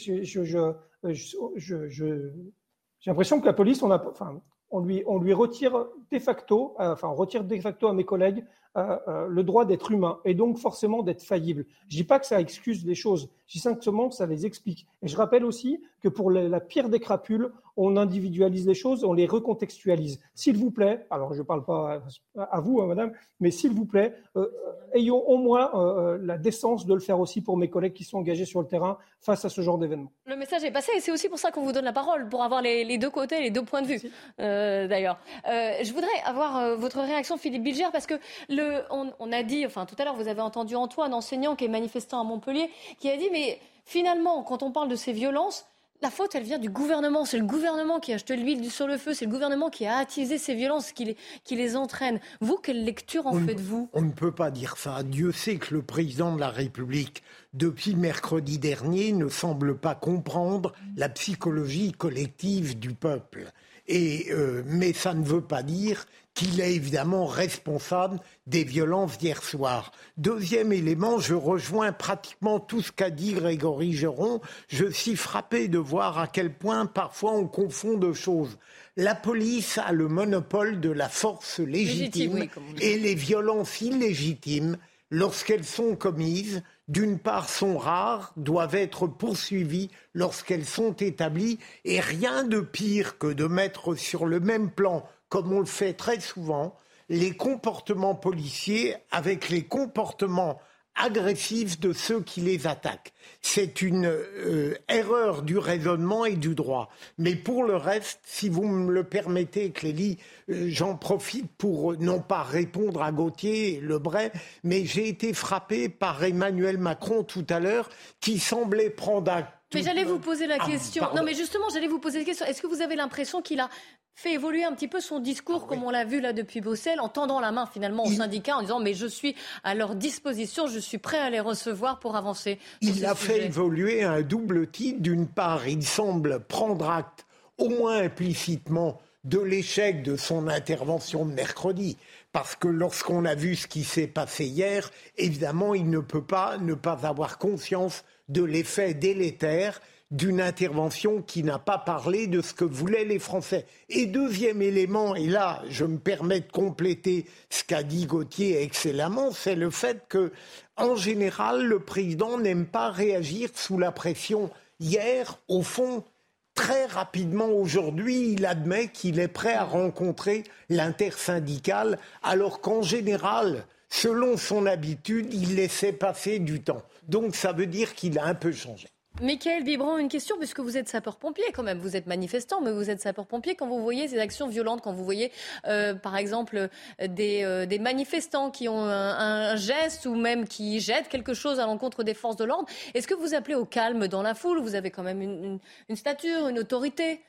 l'impression que la police, on a, enfin, on lui, retire de facto, enfin, on retire de facto à mes collègues euh, euh, le droit d'être humain et donc forcément d'être faillible. Je dis pas que ça excuse les choses, je dis simplement que ça les explique. Et je rappelle aussi que pour la pire des crapules, on individualise les choses, on les recontextualise. S'il vous plaît, alors je ne parle pas à vous, hein, madame, mais s'il vous plaît, euh, ayons au moins la décence de le faire aussi pour mes collègues qui sont engagés sur le terrain face à ce genre d'événement. Le message est passé et c'est aussi pour ça qu'on vous donne la parole, pour avoir les, deux côtés, les deux points de vue, d'ailleurs. je voudrais avoir votre réaction, Philippe Bilger, parce que on, a dit, enfin tout à l'heure, vous avez entendu Antoine, enseignant qui est manifestant à Montpellier, qui a dit, mais finalement, quand on parle de ces violences, la faute, elle vient du gouvernement. C'est le gouvernement qui a jeté l'huile sur le feu. C'est le gouvernement qui a attisé ces violences, qui les, qui les entraîne. Vous, quelle lecture en faites-vous On ne peut pas dire ça. Dieu sait que le président de la République, depuis mercredi dernier, ne semble pas comprendre la psychologie collective du peuple. Et, euh, mais ça ne veut pas dire qu'il est évidemment responsable des violences d'hier soir. Deuxième élément, je rejoins pratiquement tout ce qu'a dit Grégory Geron. Je suis frappé de voir à quel point parfois on confond deux choses. La police a le monopole de la force légitime, et les violences illégitimes, lorsqu'elles sont commises, d'une part sont rares, doivent être poursuivies lorsqu'elles sont établies, et rien de pire que de mettre sur le même plan comme on le fait très souvent, les comportements policiers avec les comportements agressifs de ceux qui les attaquent. C'est une euh, erreur du raisonnement et du droit. Mais pour le reste, si vous me le permettez, Clélie, euh, j'en profite pour euh, non pas répondre à Gauthier Lebray, mais j'ai été frappé par Emmanuel Macron tout à l'heure, qui semblait prendre acte mais j'allais vous poser la ah, question. non, mais justement, j'allais vous poser la question. Est-ce que vous avez l'impression qu'il a fait évoluer un petit peu son discours, comme on l'a vu là depuis Bruxelles, en tendant la main finalement aux syndicats, en disant mais je suis à leur disposition, je suis prêt à les recevoir pour avancer. Il a fait évoluer un double titre. D'une part, il semble prendre acte, au moins implicitement, de l'échec de son intervention de mercredi. Parce que lorsqu'on a vu ce qui s'est passé hier, évidemment, il ne peut pas ne pas avoir conscience de l'effet délétère d'une intervention qui n'a pas parlé de ce que voulaient les Français. Et deuxième élément, et là je me permets de compléter ce qu'a dit Gauthier excellemment, c'est le fait que, en général, le président n'aime pas réagir sous la pression. Hier, au fond, très rapidement aujourd'hui, il admet qu'il est prêt à rencontrer l'intersyndicale, alors qu'en général, selon son habitude, il laissait passer du temps. Donc ça veut dire qu'il a un peu changé. Michael Bibran, une question, puisque vous êtes sapeur-pompier quand même. Vous êtes manifestant, mais vous êtes sapeur-pompier. Quand vous voyez ces actions violentes, quand vous voyez, euh, par exemple, des, euh, des, manifestants qui ont un, geste ou même qui jettent quelque chose à l'encontre des forces de l'ordre, est-ce que vous appelez au calme dans la foule? Vous avez quand même une, une, stature, une autorité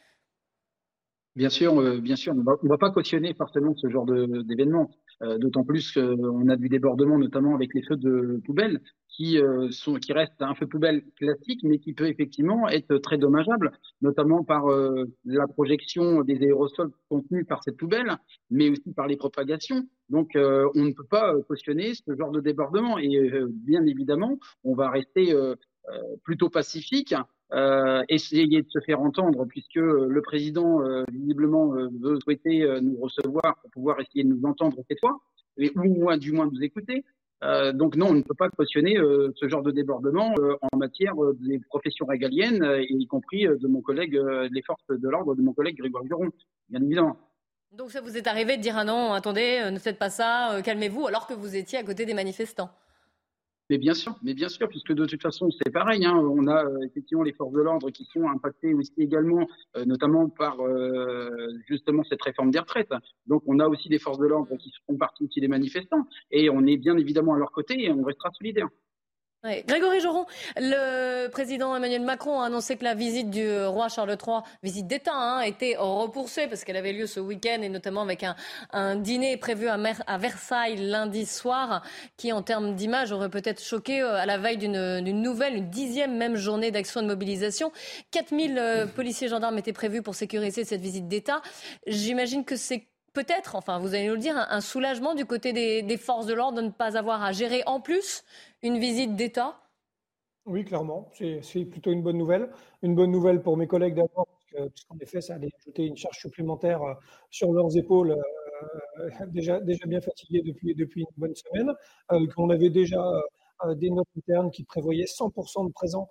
Bien sûr, euh, bien sûr. On ne va pas cautionner forcément ce genre d'événement. D'autant plus qu'on a du débordement, notamment avec les feux de poubelle, qui, sont, qui restent un feu poubelle classique, mais qui peut effectivement être très dommageable, notamment par la projection des aérosols contenus par cette poubelle, mais aussi par les propagations. Donc, on ne peut pas cautionner ce genre de débordement. Et bien évidemment, on va rester plutôt pacifique euh, essayer de se faire entendre, puisque le président euh, visiblement euh, veut souhaiter euh, nous recevoir pour pouvoir essayer de nous entendre cette fois, et, ou moins, du moins nous écouter. donc non, on ne peut pas cautionner ce genre de débordement en matière des professions régaliennes, y compris de mon collègue des forces de l'ordre, de mon collègue Grégoire Duron, bien évidemment. Donc ça vous est arrivé de dire ah non, attendez, ne faites pas ça, calmez-vous, alors que vous étiez à côté des manifestants? Mais bien sûr, mais bien sûr, puisque de toute façon, c'est pareil. Hein, on a euh, effectivement les forces de l'ordre qui sont impactées aussi également, euh, notamment par euh, justement cette réforme des retraites. Donc, on a aussi des forces de l'ordre qui font partie des manifestants, et on est bien évidemment à leur côté et on restera solidaires. Grégory Joron, le président Emmanuel Macron a annoncé que la visite du roi Charles III, visite d'État, hein, était repoussée parce qu'elle avait lieu ce week-end et notamment avec un, dîner prévu à, Versailles lundi soir qui, en termes d'image, aurait peut-être choqué euh, à la veille d'une nouvelle, une dixième même journée d'action de mobilisation. 4000 euh, policiers gendarmes étaient prévus pour sécuriser cette visite d'État. J'imagine que c'est peut-être, enfin vous allez nous le dire, un, soulagement du côté des, forces de l'ordre de ne pas avoir à gérer en plus une visite d'État? Oui, clairement. C'est plutôt une bonne nouvelle. Une bonne nouvelle pour mes collègues d'abord, puisqu'en effet, ça allait ajouter une charge supplémentaire euh, sur leurs épaules, euh, [LAUGHS] déjà, bien fatigués depuis, une bonne semaine. Euh, qu'on avait déjà des notes internes qui prévoyaient 100% de présents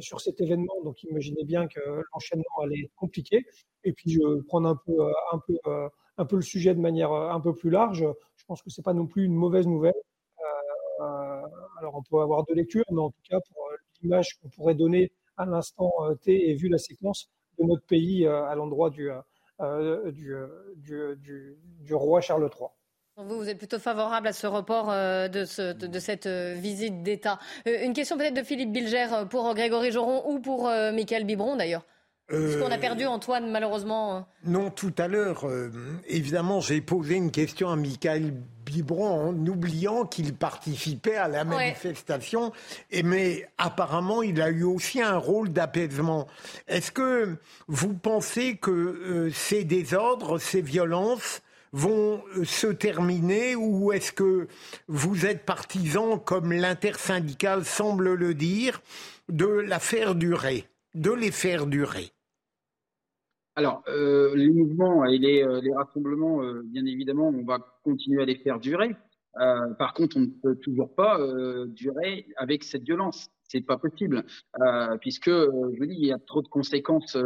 sur cet événement. Donc imaginez bien que l'enchaînement allait être compliqué. Et puis je prendre un peu, un peu le sujet de manière euh, un peu plus large. Je pense que c'est pas non plus une mauvaise nouvelle. Euh, euh, alors on peut avoir deux lectures, mais en tout cas pour l'image qu'on pourrait donner à l'instant T et vu la séquence de notre pays à l'endroit du, du, du, du, roi Charles III. Vous, vous êtes plutôt favorable à ce report de, ce, de, cette visite d'État. Une question peut-être de Philippe Bilger pour Grégory Joron ou pour Michael Bibron d'ailleurs. Est-ce qu'on a perdu Antoine, malheureusement hein Non, tout à l'heure, euh, évidemment, j'ai posé une question à Michael Bibron en oubliant qu'il participait à la manifestation, et, mais apparemment, il a eu aussi un rôle d'apaisement. Est-ce que vous pensez que euh, ces désordres, ces violences, vont euh, se terminer ou est-ce que vous êtes partisan, comme l'intersyndicale semble le dire, de la faire durer, de les faire durer? Alors, euh, les mouvements et les, les rassemblements, euh, bien évidemment, on va continuer à les faire durer. Euh, par contre, on ne peut toujours pas durer avec cette violence. C'est pas possible, puisque je vous dis, il y a trop de conséquences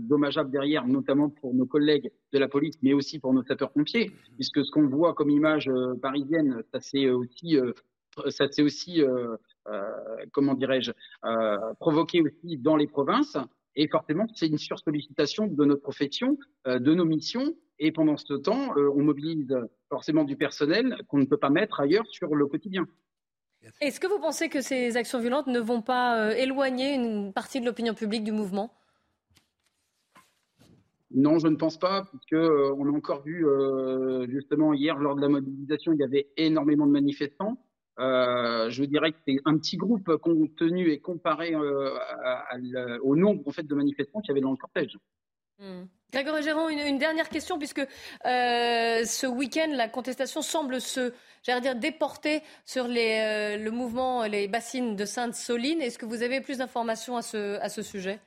dommageables derrière, notamment pour nos collègues de la police, mais aussi pour nos sapeurs-pompiers, puisque ce qu'on voit comme image parisienne, ça c'est aussi, ça c'est aussi, comment dirais-je, provoqué aussi dans les provinces. Et forcément, c'est une sursollicitation de notre profession, euh, de nos missions. Et pendant ce temps, euh, on mobilise forcément du personnel qu'on ne peut pas mettre ailleurs sur le quotidien. Est-ce que vous pensez que ces actions violentes ne vont pas euh, éloigner une partie de l'opinion publique du mouvement? Non, je ne pense pas, puisque on a encore vu justement hier lors de la mobilisation, il y avait énormément de manifestants. Euh, je dirais que c'est un petit groupe compte tenu et comparé euh, au nombre en fait, de manifestants qu'il y avait dans le cortège. Hmm. Grégory Géron, une, dernière question, puisque euh, ce week-end, la contestation semble se dire, déporter sur les, le mouvement, les bassines de Sainte-Soline. Est-ce que vous avez plus d'informations à ce, sujet?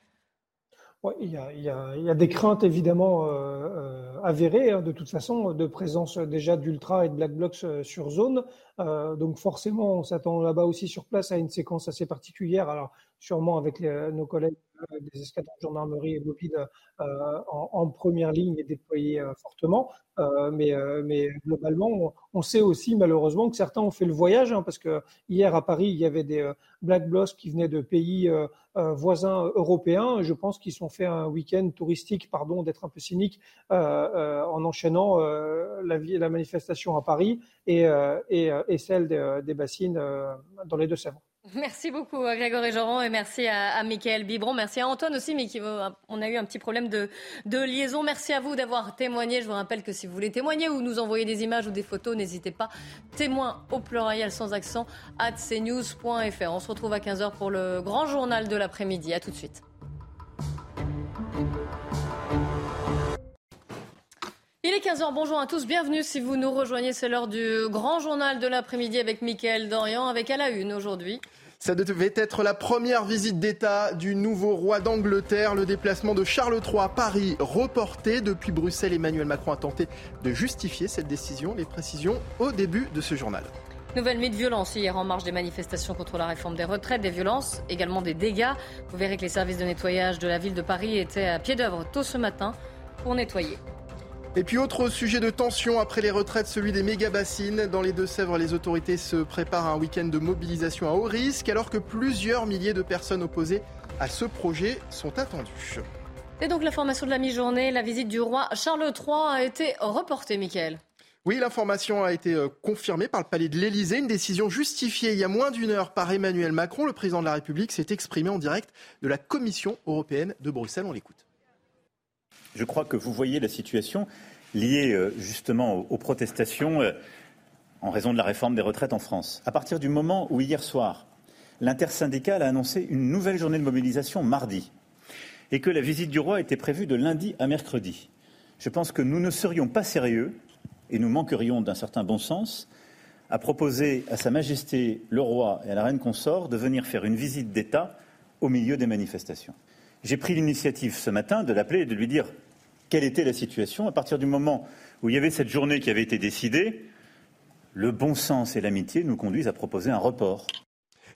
Il, y a, des craintes évidemment euh, euh, avérées, hein, de toute façon, de présence déjà d'Ultra et de Black Blocs sur zone. Euh, donc forcément, on s'attend là-bas aussi sur place à une séquence assez particulière. Alors sûrement avec nos collègues des escadrons de gendarmerie et mobiles en, en, première ligne et déployés fortement. mais, mais globalement, on, sait aussi malheureusement que certains ont fait le voyage, hein, parce que hier à Paris, il y avait des Black Blocs qui venaient de pays euh, voisins européens. Je pense qu'ils sont fait un week-end touristique, pardon d'être un peu cynique, euh, euh, en enchaînant la, la, manifestation à Paris et, et, et celle des, des bassines dans les Deux-Sèvres. Merci beaucoup à Grégory Joron et merci à, Mickaël Bibron. Merci à Antoine aussi, mais qui, on a eu un petit problème de, de liaison. Merci à vous d'avoir témoigné. Je vous rappelle que si vous voulez témoigner ou nous envoyer des images ou des photos, n'hésitez pas. Témoin au pluriel sans accent at cnews.fr. On se retrouve à 15h pour le grand journal de l'après-midi. À tout de suite. Il est 15h, bonjour à tous, bienvenue si vous nous rejoignez, c'est l'heure du grand journal de l'après-midi avec Mickaël Dorian, avec à la une aujourd'hui. Ça devait être la première visite d'État du nouveau roi d'Angleterre. Le déplacement de Charles III à Paris reporté. Depuis Bruxelles, Emmanuel Macron a tenté de justifier cette décision. Les précisions au début de ce journal. Nouvelle nuit de violence hier en marge des manifestations contre la réforme des retraites, des violences, également des dégâts. Vous verrez que les services de nettoyage de la ville de Paris étaient à pied d'œuvre tôt ce matin pour nettoyer. Et puis autre sujet de tension après les retraites, celui des méga-bassines. Dans les Deux-Sèvres, les autorités se préparent à un week-end de mobilisation à haut risque alors que plusieurs milliers de personnes opposées à ce projet sont attendues. Et donc l'information de la mi-journée, la visite du roi Charles III a été reportée, Michael. Oui, l'information a été euh, confirmée par le palais de l'Élysée. Une décision justifiée il y a moins d'une heure par Emmanuel Macron. Le président de la République s'est exprimé en direct de la Commission européenne de Bruxelles. On l'écoute. Je crois que vous voyez la situation liée euh, justement aux protestations euh, en raison de la réforme des retraites en France. À partir du moment où hier soir, l'intersyndicale a annoncé une nouvelle journée de mobilisation mardi et que la visite du roi était prévue de lundi à mercredi, je pense que nous ne serions pas sérieux et nous manquerions d'un certain bon sens à proposer à Sa Majesté le roi et à la reine consort de venir faire une visite d'État au milieu des manifestations. J'ai pris l'initiative ce matin de l'appeler et de lui dire quelle était la situation. À partir du moment où il y avait cette journée qui avait été décidée, le bon sens et l'amitié nous conduisent à proposer un report.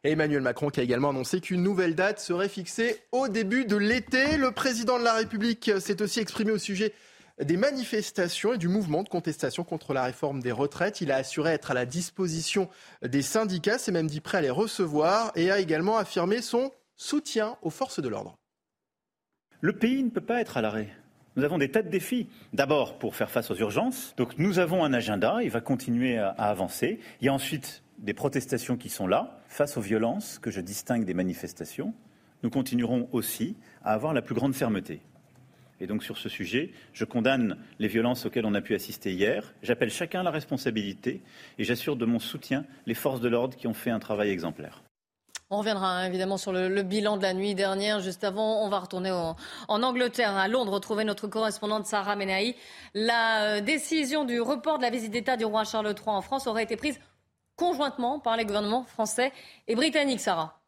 Emmanuel Macron qui a également annoncé qu'une nouvelle date serait fixée au début de l'été. Le président de la République s'est aussi exprimé au sujet des manifestations et du mouvement de contestation contre la réforme des retraites. Il a assuré être à la disposition des syndicats, s'est même dit prêt à les recevoir et a également affirmé son soutien aux forces de l'ordre. Le pays ne peut pas être à l'arrêt. Nous avons des tas de défis. D'abord, pour faire face aux urgences. Donc, nous avons un agenda. Il va continuer à, avancer. Il y a ensuite des protestations qui sont là, face aux violences, que je distingue des manifestations. Nous continuerons aussi à avoir la plus grande fermeté. Et donc, sur ce sujet, je condamne les violences auxquelles on a pu assister hier. J'appelle chacun à la responsabilité et j'assure de mon soutien les forces de l'ordre qui ont fait un travail exemplaire. On reviendra hein, évidemment sur le, bilan de la nuit dernière. Juste avant, on va retourner en Angleterre, à Londres, retrouver notre correspondante Sarah Menahi. La euh, décision du report de la visite d'État du roi Charles III en France aurait été prise conjointement par les gouvernements français et britanniques, Sarah.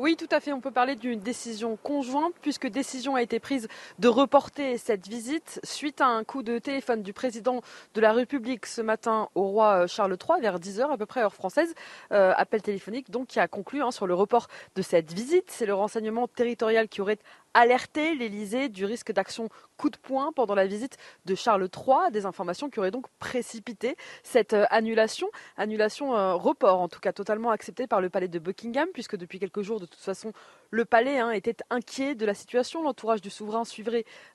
Oui, tout à fait. On peut parler d'une décision conjointe, puisque décision a été prise de reporter cette visite suite à un coup de téléphone du président de la République ce matin au roi Charles III, vers 10h à peu près heure française. Euh, appel téléphonique donc qui a conclu hein, sur le report de cette visite. C'est le renseignement territorial qui aurait alerté l'Élysée du risque d'action coup de poing pendant la visite de Charles III, des informations qui auraient donc précipité cette euh, annulation, annulation euh, report en tout cas totalement acceptée par le palais de Buckingham, puisque depuis quelques jours de toute façon le palais hein, était inquiet de la situation, l'entourage du souverain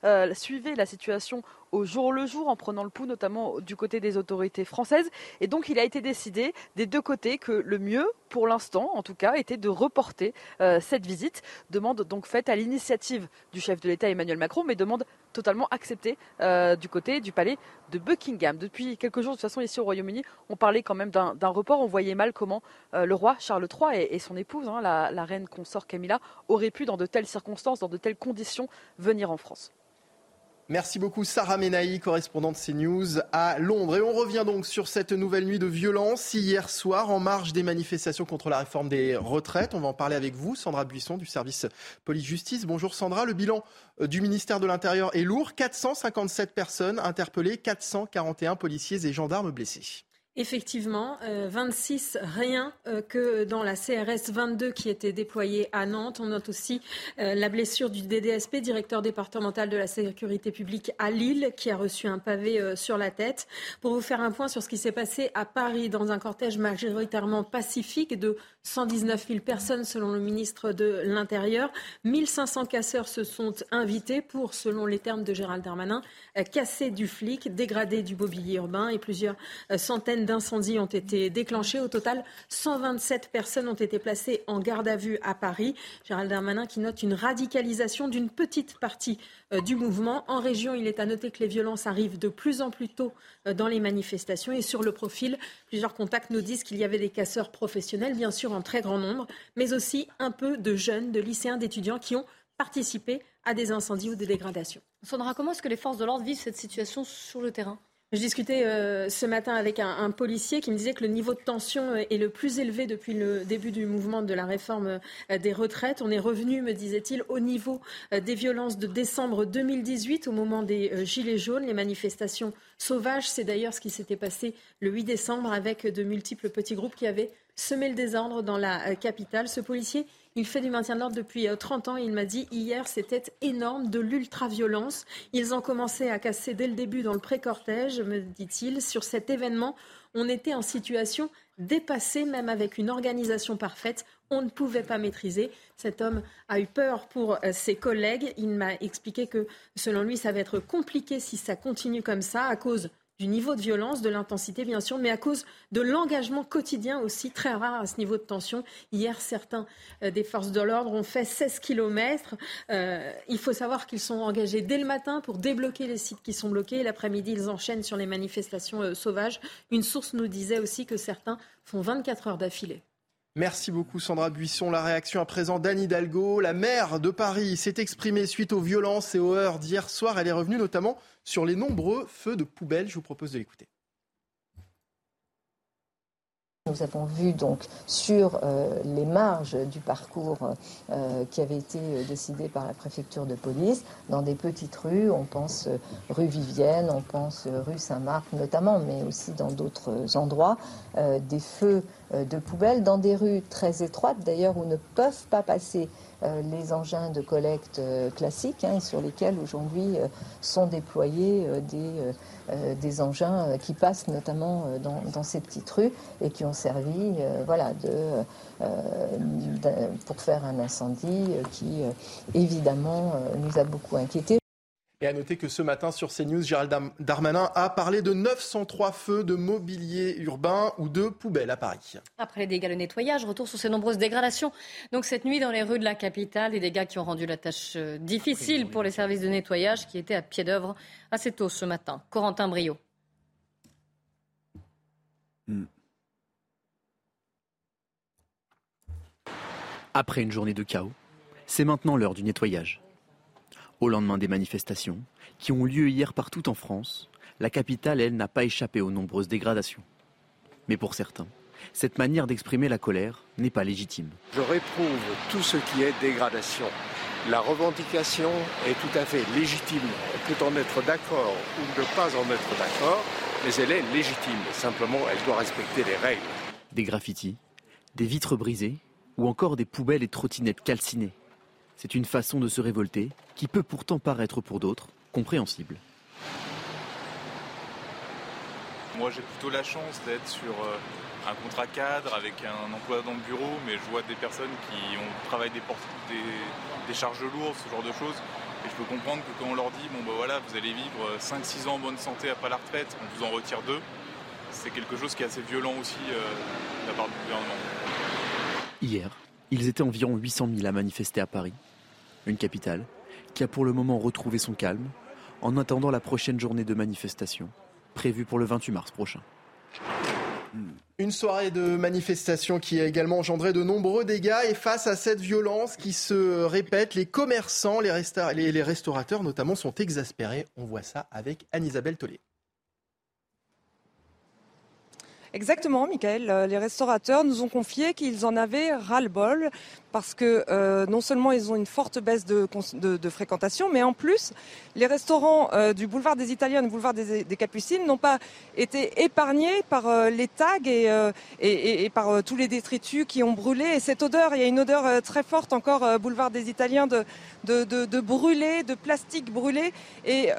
euh, suivait la situation au jour le jour en prenant le pouls notamment du côté des autorités françaises. Et donc il a été décidé des deux côtés que le mieux pour l'instant en tout cas était de reporter euh, cette visite. Demande donc faite à l'initiative du chef de l'État Emmanuel Macron mais demande totalement acceptée euh, du côté du palais de Buckingham. Depuis quelques jours de toute façon ici au Royaume-Uni on parlait quand même d'un report. On voyait mal comment euh, le roi Charles III et, son épouse hein, la reine consort Camilla auraient pu dans de telles circonstances dans de telles conditions venir en France Merci beaucoup Sarah Menaï, correspondante CNews à Londres. Et on revient donc sur cette nouvelle nuit de violence hier soir en marge des manifestations contre la réforme des retraites. On va en parler avec vous, Sandra Buisson du service police-justice. Bonjour Sandra, le bilan euh, du ministère de l'Intérieur est lourd. 457 personnes interpellées, 441 policiers et gendarmes blessés. Effectivement, euh, 26 rien euh, que dans la CRS 22 qui était déployée à Nantes. On note aussi euh, la blessure du DDSP, directeur départemental de la sécurité publique à Lille, qui a reçu un pavé euh, sur la tête. Pour vous faire un point sur ce qui s'est passé à Paris dans un cortège majoritairement pacifique de 119 000 personnes selon le ministre de l'Intérieur. 1500 casseurs se sont invités pour, selon les termes de Gérald Darmanin, euh, casser du flic, dégrader du mobilier urbain et plusieurs euh, centaines d'incendies ont été déclenchés. Au total, 127 personnes ont été placées en garde à vue à Paris. Gérald Darmanin qui note une radicalisation d'une petite partie euh, du mouvement. En région, il est à noter que les violences arrivent de plus en plus tôt dans les manifestations et sur le profil, plusieurs contacts nous disent qu'il y avait des casseurs professionnels, bien sûr en très grand nombre, mais aussi un peu de jeunes, de lycéens, d'étudiants qui ont participé à des incendies ou des dégradations. Sandra, comment est-ce que les forces de l'ordre vivent cette situation sur le terrain? Je discutais euh, ce matin avec un, policier qui me disait que le niveau de tension est le plus élevé depuis le début du mouvement de la réforme euh, des retraites. On est revenu, me disait-il, au niveau euh, des violences de décembre 2018, au moment des Gilets jaunes, les manifestations sauvages. C'est d'ailleurs ce qui s'était passé le 8 décembre avec de multiples petits groupes qui avaient semé le désordre dans la capitale. Ce policier, il fait du maintien de l'ordre depuis 30 euh, ans il m'a dit hier c'était énorme, de l'ultra-violence. Ils ont commencé à casser dès le début dans le pré-cortège, me dit-il. Sur cet événement, on était en situation dépassée, même avec une organisation parfaite. On ne pouvait pas maîtriser. Cet homme a eu peur pour euh, ses collègues. Il m'a expliqué que, selon lui, ça va être compliqué si ça continue comme ça, à cause du niveau de violence, de l'intensité bien sûr, mais à cause de l'engagement quotidien aussi, très rare à ce niveau de tension. Hier, certains euh, des forces de l'ordre ont fait 16 kilomètres. Euh, il faut savoir qu'ils sont engagés dès le matin pour débloquer les sites qui sont bloqués. L'après-midi, ils enchaînent sur les manifestations euh, sauvages. Une source nous disait aussi que certains font 24 heures d'affilée. Merci beaucoup Sandra Buisson. La réaction à présent d'Anne Hidalgo. La maire de Paris s'est exprimée suite aux violences et aux heures d'hier soir. Elle est revenue notamment sur les nombreux feux de poubelle. Je vous propose de l'écouter. Nous avons vu donc sur euh, les marges du parcours euh, qui avait été euh, décidé par la préfecture de police, dans des petites rues, on pense rue Vivienne, on pense rue Saint-Marc notamment, mais aussi dans d'autres endroits, des feux de poubelle dans des rues très étroites d'ailleurs où ne peuvent pas passer les engins de collecte classiques hein, sur lesquels aujourd'hui sont déployés des euh, des engins euh, qui passent notamment euh, dans, ces petites rues et qui ont servi voilà, pour faire un incendie qui évidemment nous a beaucoup inquiétés. Et à noter que ce matin sur CNews, Gérald Darmanin a parlé de 903 feux de mobilier urbain ou de poubelles à Paris. Après les dégâts de nettoyage, retour sur ces nombreuses dégradations. Donc cette nuit dans les rues de la capitale, des dégâts qui ont rendu la tâche euh, difficile pour les services de nettoyage qui étaient à pied d'œuvre assez tôt ce matin. Corentin Brio. Hmm. Après une journée de chaos, c'est maintenant l'heure du nettoyage. Au lendemain des manifestations, qui ont lieu hier partout en France, la capitale, elle, n'a pas échappé aux nombreuses dégradations. Mais pour certains, cette manière d'exprimer la colère n'est pas légitime. Je réprouve tout ce qui est dégradation. La revendication est tout à fait légitime. On peut en être d'accord ou ne pas en être d'accord, mais elle est légitime. Simplement, elle doit respecter les règles. Des graffitis, des vitres brisées ou encore des poubelles et trottinettes calcinées. C'est une façon de se révolter qui peut pourtant paraître pour d'autres compréhensible. Moi j'ai plutôt la chance d'être sur euh, un contrat cadre avec un emploi dans le bureau, mais je vois des personnes qui ont travaillé des, des, charges lourdes, ce genre de choses. Et je peux comprendre que quand on leur dit, bon bah voilà, vous allez vivre 5-6 ans en bonne santé après la retraite, on vous en retire deux, c'est quelque chose qui est assez violent aussi euh, de la part du gouvernement. Hier, ils étaient environ 800 000 à manifester à Paris une capitale, qui a pour le moment retrouvé son calme, en attendant la prochaine journée de manifestation, prévue pour le 28 mars prochain. Une soirée de manifestation qui a également engendré de nombreux dégâts et face à cette violence qui se répète, les commerçants, les, les restaurateurs notamment sont exaspérés. On voit ça avec Anne-Isabelle Tollet. Exactement, Michael. Euh, les restaurateurs nous ont confié qu'ils en avaient ras-le-bol parce que euh, non seulement ils ont une forte baisse de, fréquentation, mais en plus, les restaurants euh, du boulevard des Italiens et du boulevard des, Capucines n'ont pas été épargnés par les tags et, par tous les détritus qui ont brûlé. Et cette odeur, il y a une odeur très forte encore, boulevard des Italiens, de, de, brûlé, de plastique brûlé. Et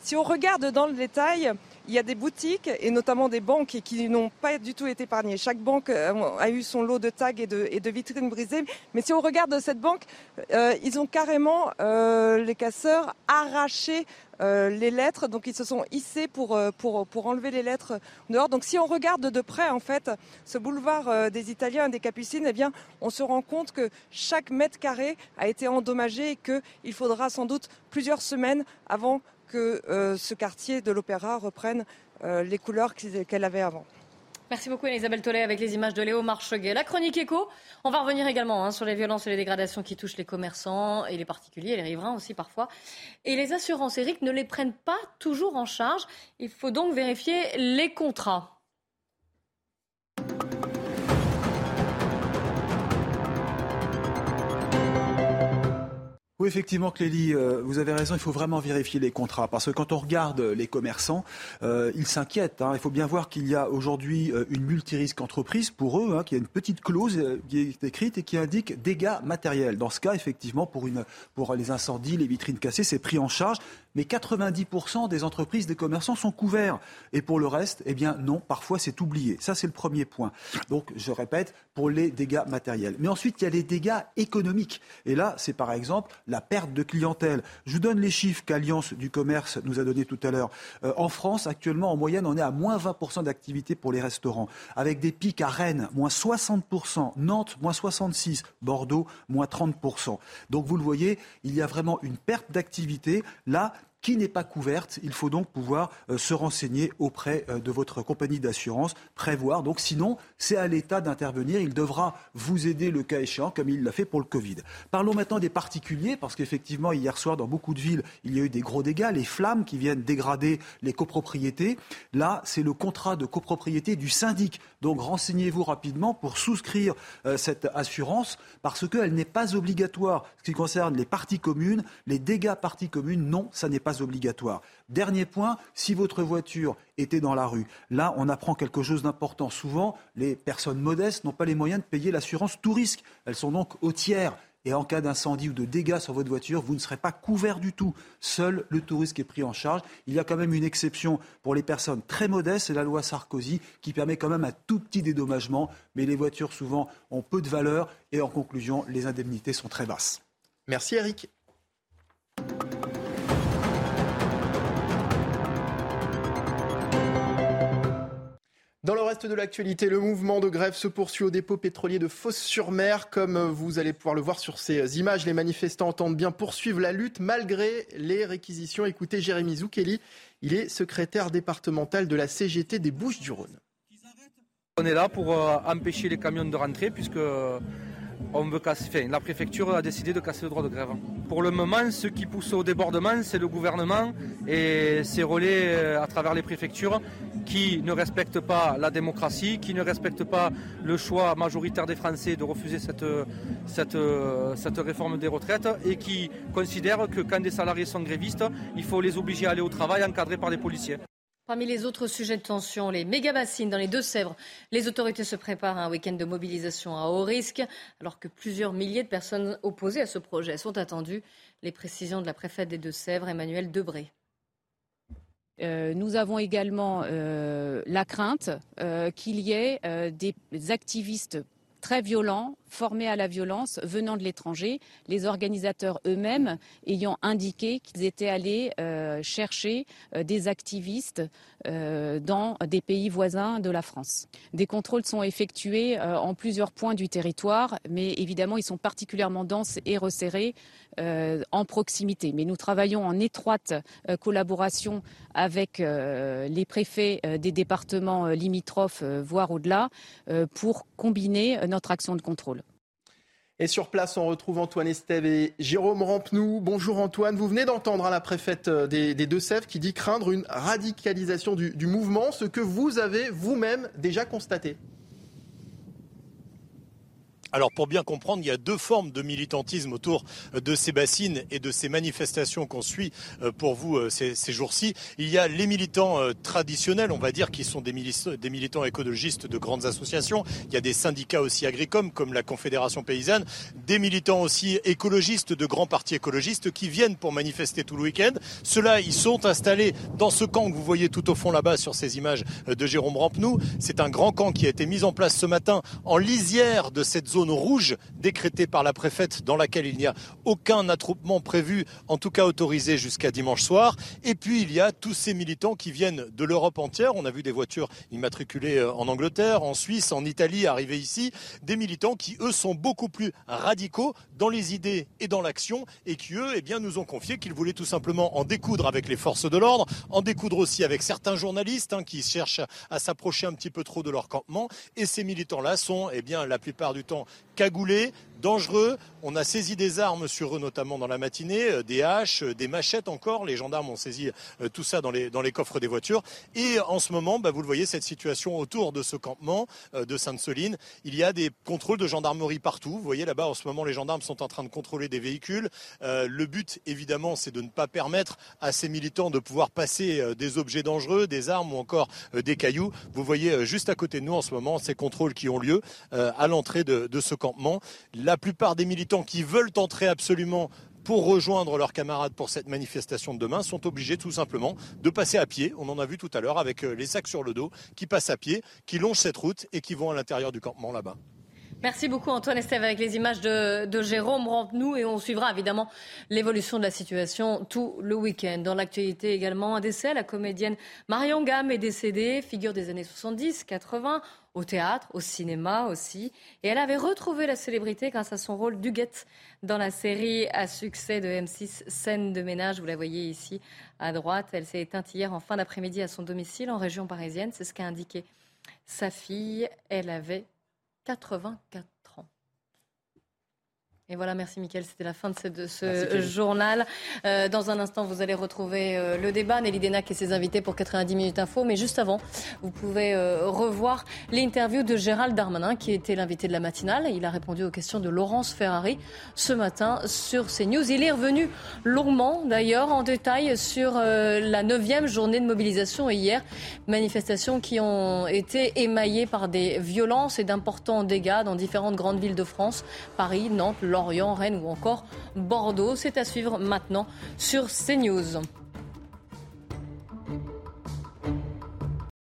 si on regarde dans le détail, il y a des boutiques et notamment des banques qui n'ont pas du tout été épargnées. Chaque banque a eu son lot de tags et de, vitrines brisées. Mais si on regarde cette banque, ils ont carrément, les casseurs, arraché euh, les lettres. Donc ils se sont hissés pour, euh, enlever les lettres dehors. Donc si on regarde de près en fait ce boulevard euh, des Italiens et des Capucines, eh on se rend compte que chaque mètre carré a été endommagé et qu'il faudra sans doute plusieurs semaines avant que ce quartier de l'Opéra reprenne les couleurs qu'elle avait avant. Merci beaucoup Elisabeth Tollet avec les images de Léo Marcheguet. La chronique éco, on va revenir également hein, sur les violences et les dégradations qui touchent les commerçants et les particuliers, les riverains aussi parfois. Et les assurances, Eric, ne les prennent pas toujours en charge. Il faut donc vérifier les contrats. Oui, effectivement, Clélie, euh, vous avez raison, il faut vraiment vérifier les contrats. Parce que quand on regarde les commerçants, euh, ils s'inquiètent. Hein. Il faut bien voir qu'il y a aujourd'hui euh, une multirisque entreprise pour eux, hein, qui a une petite clause qui est écrite et qui indique dégâts matériels. Dans ce cas, effectivement, pour les incendies, les vitrines cassées, c'est pris en charge mais 90% des entreprises, des commerçants sont couverts. Et pour le reste, eh bien non, parfois c'est oublié. Ça, c'est le premier point. Donc, je répète, pour les dégâts matériels. Mais ensuite, il y a les dégâts économiques. Et là, c'est par exemple la perte de clientèle. Je vous donne les chiffres qu'Alliance du commerce nous a donnés tout à l'heure. Euh, en France, actuellement, en moyenne, on est à moins 20% d'activité pour les restaurants, avec des pics à Rennes, moins 60%, Nantes, moins 66%, Bordeaux, moins 30%. Donc, vous le voyez, il y a vraiment une perte d'activité. Là, qui n'est pas couverte. Il faut donc pouvoir euh, se renseigner auprès euh, de votre compagnie d'assurance, prévoir. Donc sinon, c'est à l'État d'intervenir. Il devra vous aider le cas échéant, comme il l'a fait pour le Covid. Parlons maintenant des particuliers, parce qu'effectivement, hier soir, dans beaucoup de villes, il y a eu des gros dégâts, les flammes qui viennent dégrader les copropriétés. Là, c'est le contrat de copropriété du syndic. Donc renseignez-vous rapidement pour souscrire euh, cette assurance, parce qu'elle n'est pas obligatoire. Ce qui concerne les parties communes, les dégâts parties communes, non, ça n'est pas obligatoire. Dernier point, si votre voiture était dans la rue, là, on apprend quelque chose d'important. Souvent, les personnes modestes n'ont pas les moyens de payer l'assurance tout risque. Elles sont donc au tiers. Et en cas d'incendie ou de dégâts sur votre voiture, vous ne serez pas couvert du tout. Seul le tout risque est pris en charge. Il y a quand même une exception pour les personnes très modestes, c'est la loi Sarkozy qui permet quand même un tout petit dédommagement. Mais les voitures, souvent, ont peu de valeur. Et en conclusion, les indemnités sont très basses. Merci Eric. Dans le reste de l'actualité, le mouvement de grève se poursuit au dépôt pétrolier de Fos-sur-Mer. Comme vous allez pouvoir le voir sur ces images, les manifestants entendent bien poursuivre la lutte malgré les réquisitions. Écoutez Jérémy Zoukeli, il est secrétaire départemental de la CGT des Bouches-du-Rhône. On est là pour euh, empêcher les camions de rentrer puisque on veut casser, la préfecture a décidé de casser le droit de grève. Pour le moment, ce qui pousse au débordement, c'est le gouvernement et ses relais euh, à travers les préfectures qui ne respectent pas la démocratie, qui ne respectent pas le choix majoritaire des Français de refuser cette, cette, cette réforme des retraites et qui considèrent que quand des salariés sont grévistes, il faut les obliger à aller au travail encadrés par des policiers. Parmi les autres sujets de tension, les méga-bassines dans les Deux-Sèvres. Les autorités se préparent à un week-end de mobilisation à haut risque, alors que plusieurs milliers de personnes opposées à ce projet sont attendues. Les précisions de la préfète des Deux-Sèvres, Emmanuel Debré. Euh, nous avons également euh, la crainte euh, qu'il y ait des activistes très violents, formés à la violence, venant de l'étranger, les organisateurs eux-mêmes ayant indiqué qu'ils étaient allés euh, chercher euh, des activistes euh, dans des pays voisins de la France. Des contrôles sont effectués en plusieurs points du territoire, mais évidemment ils sont particulièrement denses et resserrés en proximité. Mais nous travaillons en étroite collaboration avec les préfets des départements limitrophes, voire au-delà, pour combiner notre action de contrôle. Et sur place, on retrouve Antoine Estève et Jérôme Rampenou. Bonjour Antoine, vous venez d'entendre hein, la préfète euh, des, Deux-Sèvres qui dit craindre une radicalisation du, du mouvement, ce que vous avez vous-même déjà constaté. Alors pour bien comprendre, il y a deux formes de militantisme autour de ces bassines et de ces manifestations qu'on suit euh, pour vous euh, ces, jours-ci. Il y a les militants euh, traditionnels, on va dire, qui sont des, des militants écologistes de grandes associations. Il y a des syndicats aussi agricoles comme la Confédération paysanne, des militants aussi écologistes de grands partis écologistes qui viennent pour manifester tout le week-end. Ceux-là, ils sont installés dans ce camp que vous voyez tout au fond là-bas sur ces images de Jérôme Rampenou. C'est un grand camp qui a été mis en place ce matin en lisière de cette zone zone rouge décrétée par la préfète dans laquelle il n'y a aucun attroupement prévu, en tout cas autorisé jusqu'à dimanche soir. Et puis il y a tous ces militants qui viennent de l'Europe entière. On a vu des voitures immatriculées euh, en Angleterre, en Suisse, en Italie arriver ici. Des militants qui, eux, sont beaucoup plus radicaux dans les idées et dans l'action et qui, eux, eh bien, nous ont confié qu'ils voulaient tout simplement en découdre avec les forces de l'ordre, en découdre aussi avec certains journalistes hein, qui cherchent à s'approcher un petit peu trop de leur campement. Et ces militants-là sont, eh bien, la plupart du temps cagoulés, dangereux. On a saisi des armes sur eux, notamment dans la matinée, euh, des haches, euh, des machettes encore. Les gendarmes ont saisi euh, tout ça dans les, coffres des voitures. Et en ce moment, bah, vous le voyez, cette situation autour de ce campement de Sainte-Soline, il y a des contrôles de gendarmerie partout. Vous voyez là-bas, en ce moment, les gendarmes sont en train de contrôler des véhicules. le but, évidemment, c'est de ne pas permettre à ces militants de pouvoir passer des objets dangereux, des armes ou encore des cailloux. Vous voyez juste à côté de nous, en ce moment, ces contrôles qui ont lieu à l'entrée de ce campement la plupart des militants qui veulent entrer absolument pour rejoindre leurs camarades pour cette manifestation de demain sont obligés tout simplement de passer à pied. On en a vu tout à l'heure avec euh, les sacs sur le dos qui passent à pied, qui longent cette route et qui vont à l'intérieur du campement là-bas. Merci beaucoup Antoine Estève avec les images de, Jérôme Rampenou et on suivra évidemment l'évolution de la situation tout le week-end. Dans l'actualité également, un décès, la comédienne Marion Gamme est décédée, figure des années 70-80 au théâtre, au cinéma aussi. Et elle avait retrouvé la célébrité grâce à son rôle d'Huguette dans la série à succès de M6 Scène de ménage. Vous la voyez ici à droite. Elle s'est éteinte hier en fin d'après-midi à son domicile en région parisienne. C'est ce qu'a indiqué sa fille. Elle avait 84 et voilà, merci Mickaël, c'était la fin de ce, journal. Euh, dans un instant, vous allez retrouver euh, le débat, Nelly Denac et ses invités pour 90 minutes info. Mais juste avant, vous pouvez euh, revoir l'interview de Gérald Darmanin, qui était l'invité de la matinale. Il a répondu aux questions de Laurence Ferrari ce matin sur CNews. Il est revenu longuement, d'ailleurs, en détail sur la neuvième journée de mobilisation hier. Manifestations qui ont été émaillées par des violences et d'importants dégâts dans différentes grandes villes de France, Paris, Nantes, Lorient, Rennes ou encore Bordeaux. C'est à suivre maintenant sur CNews.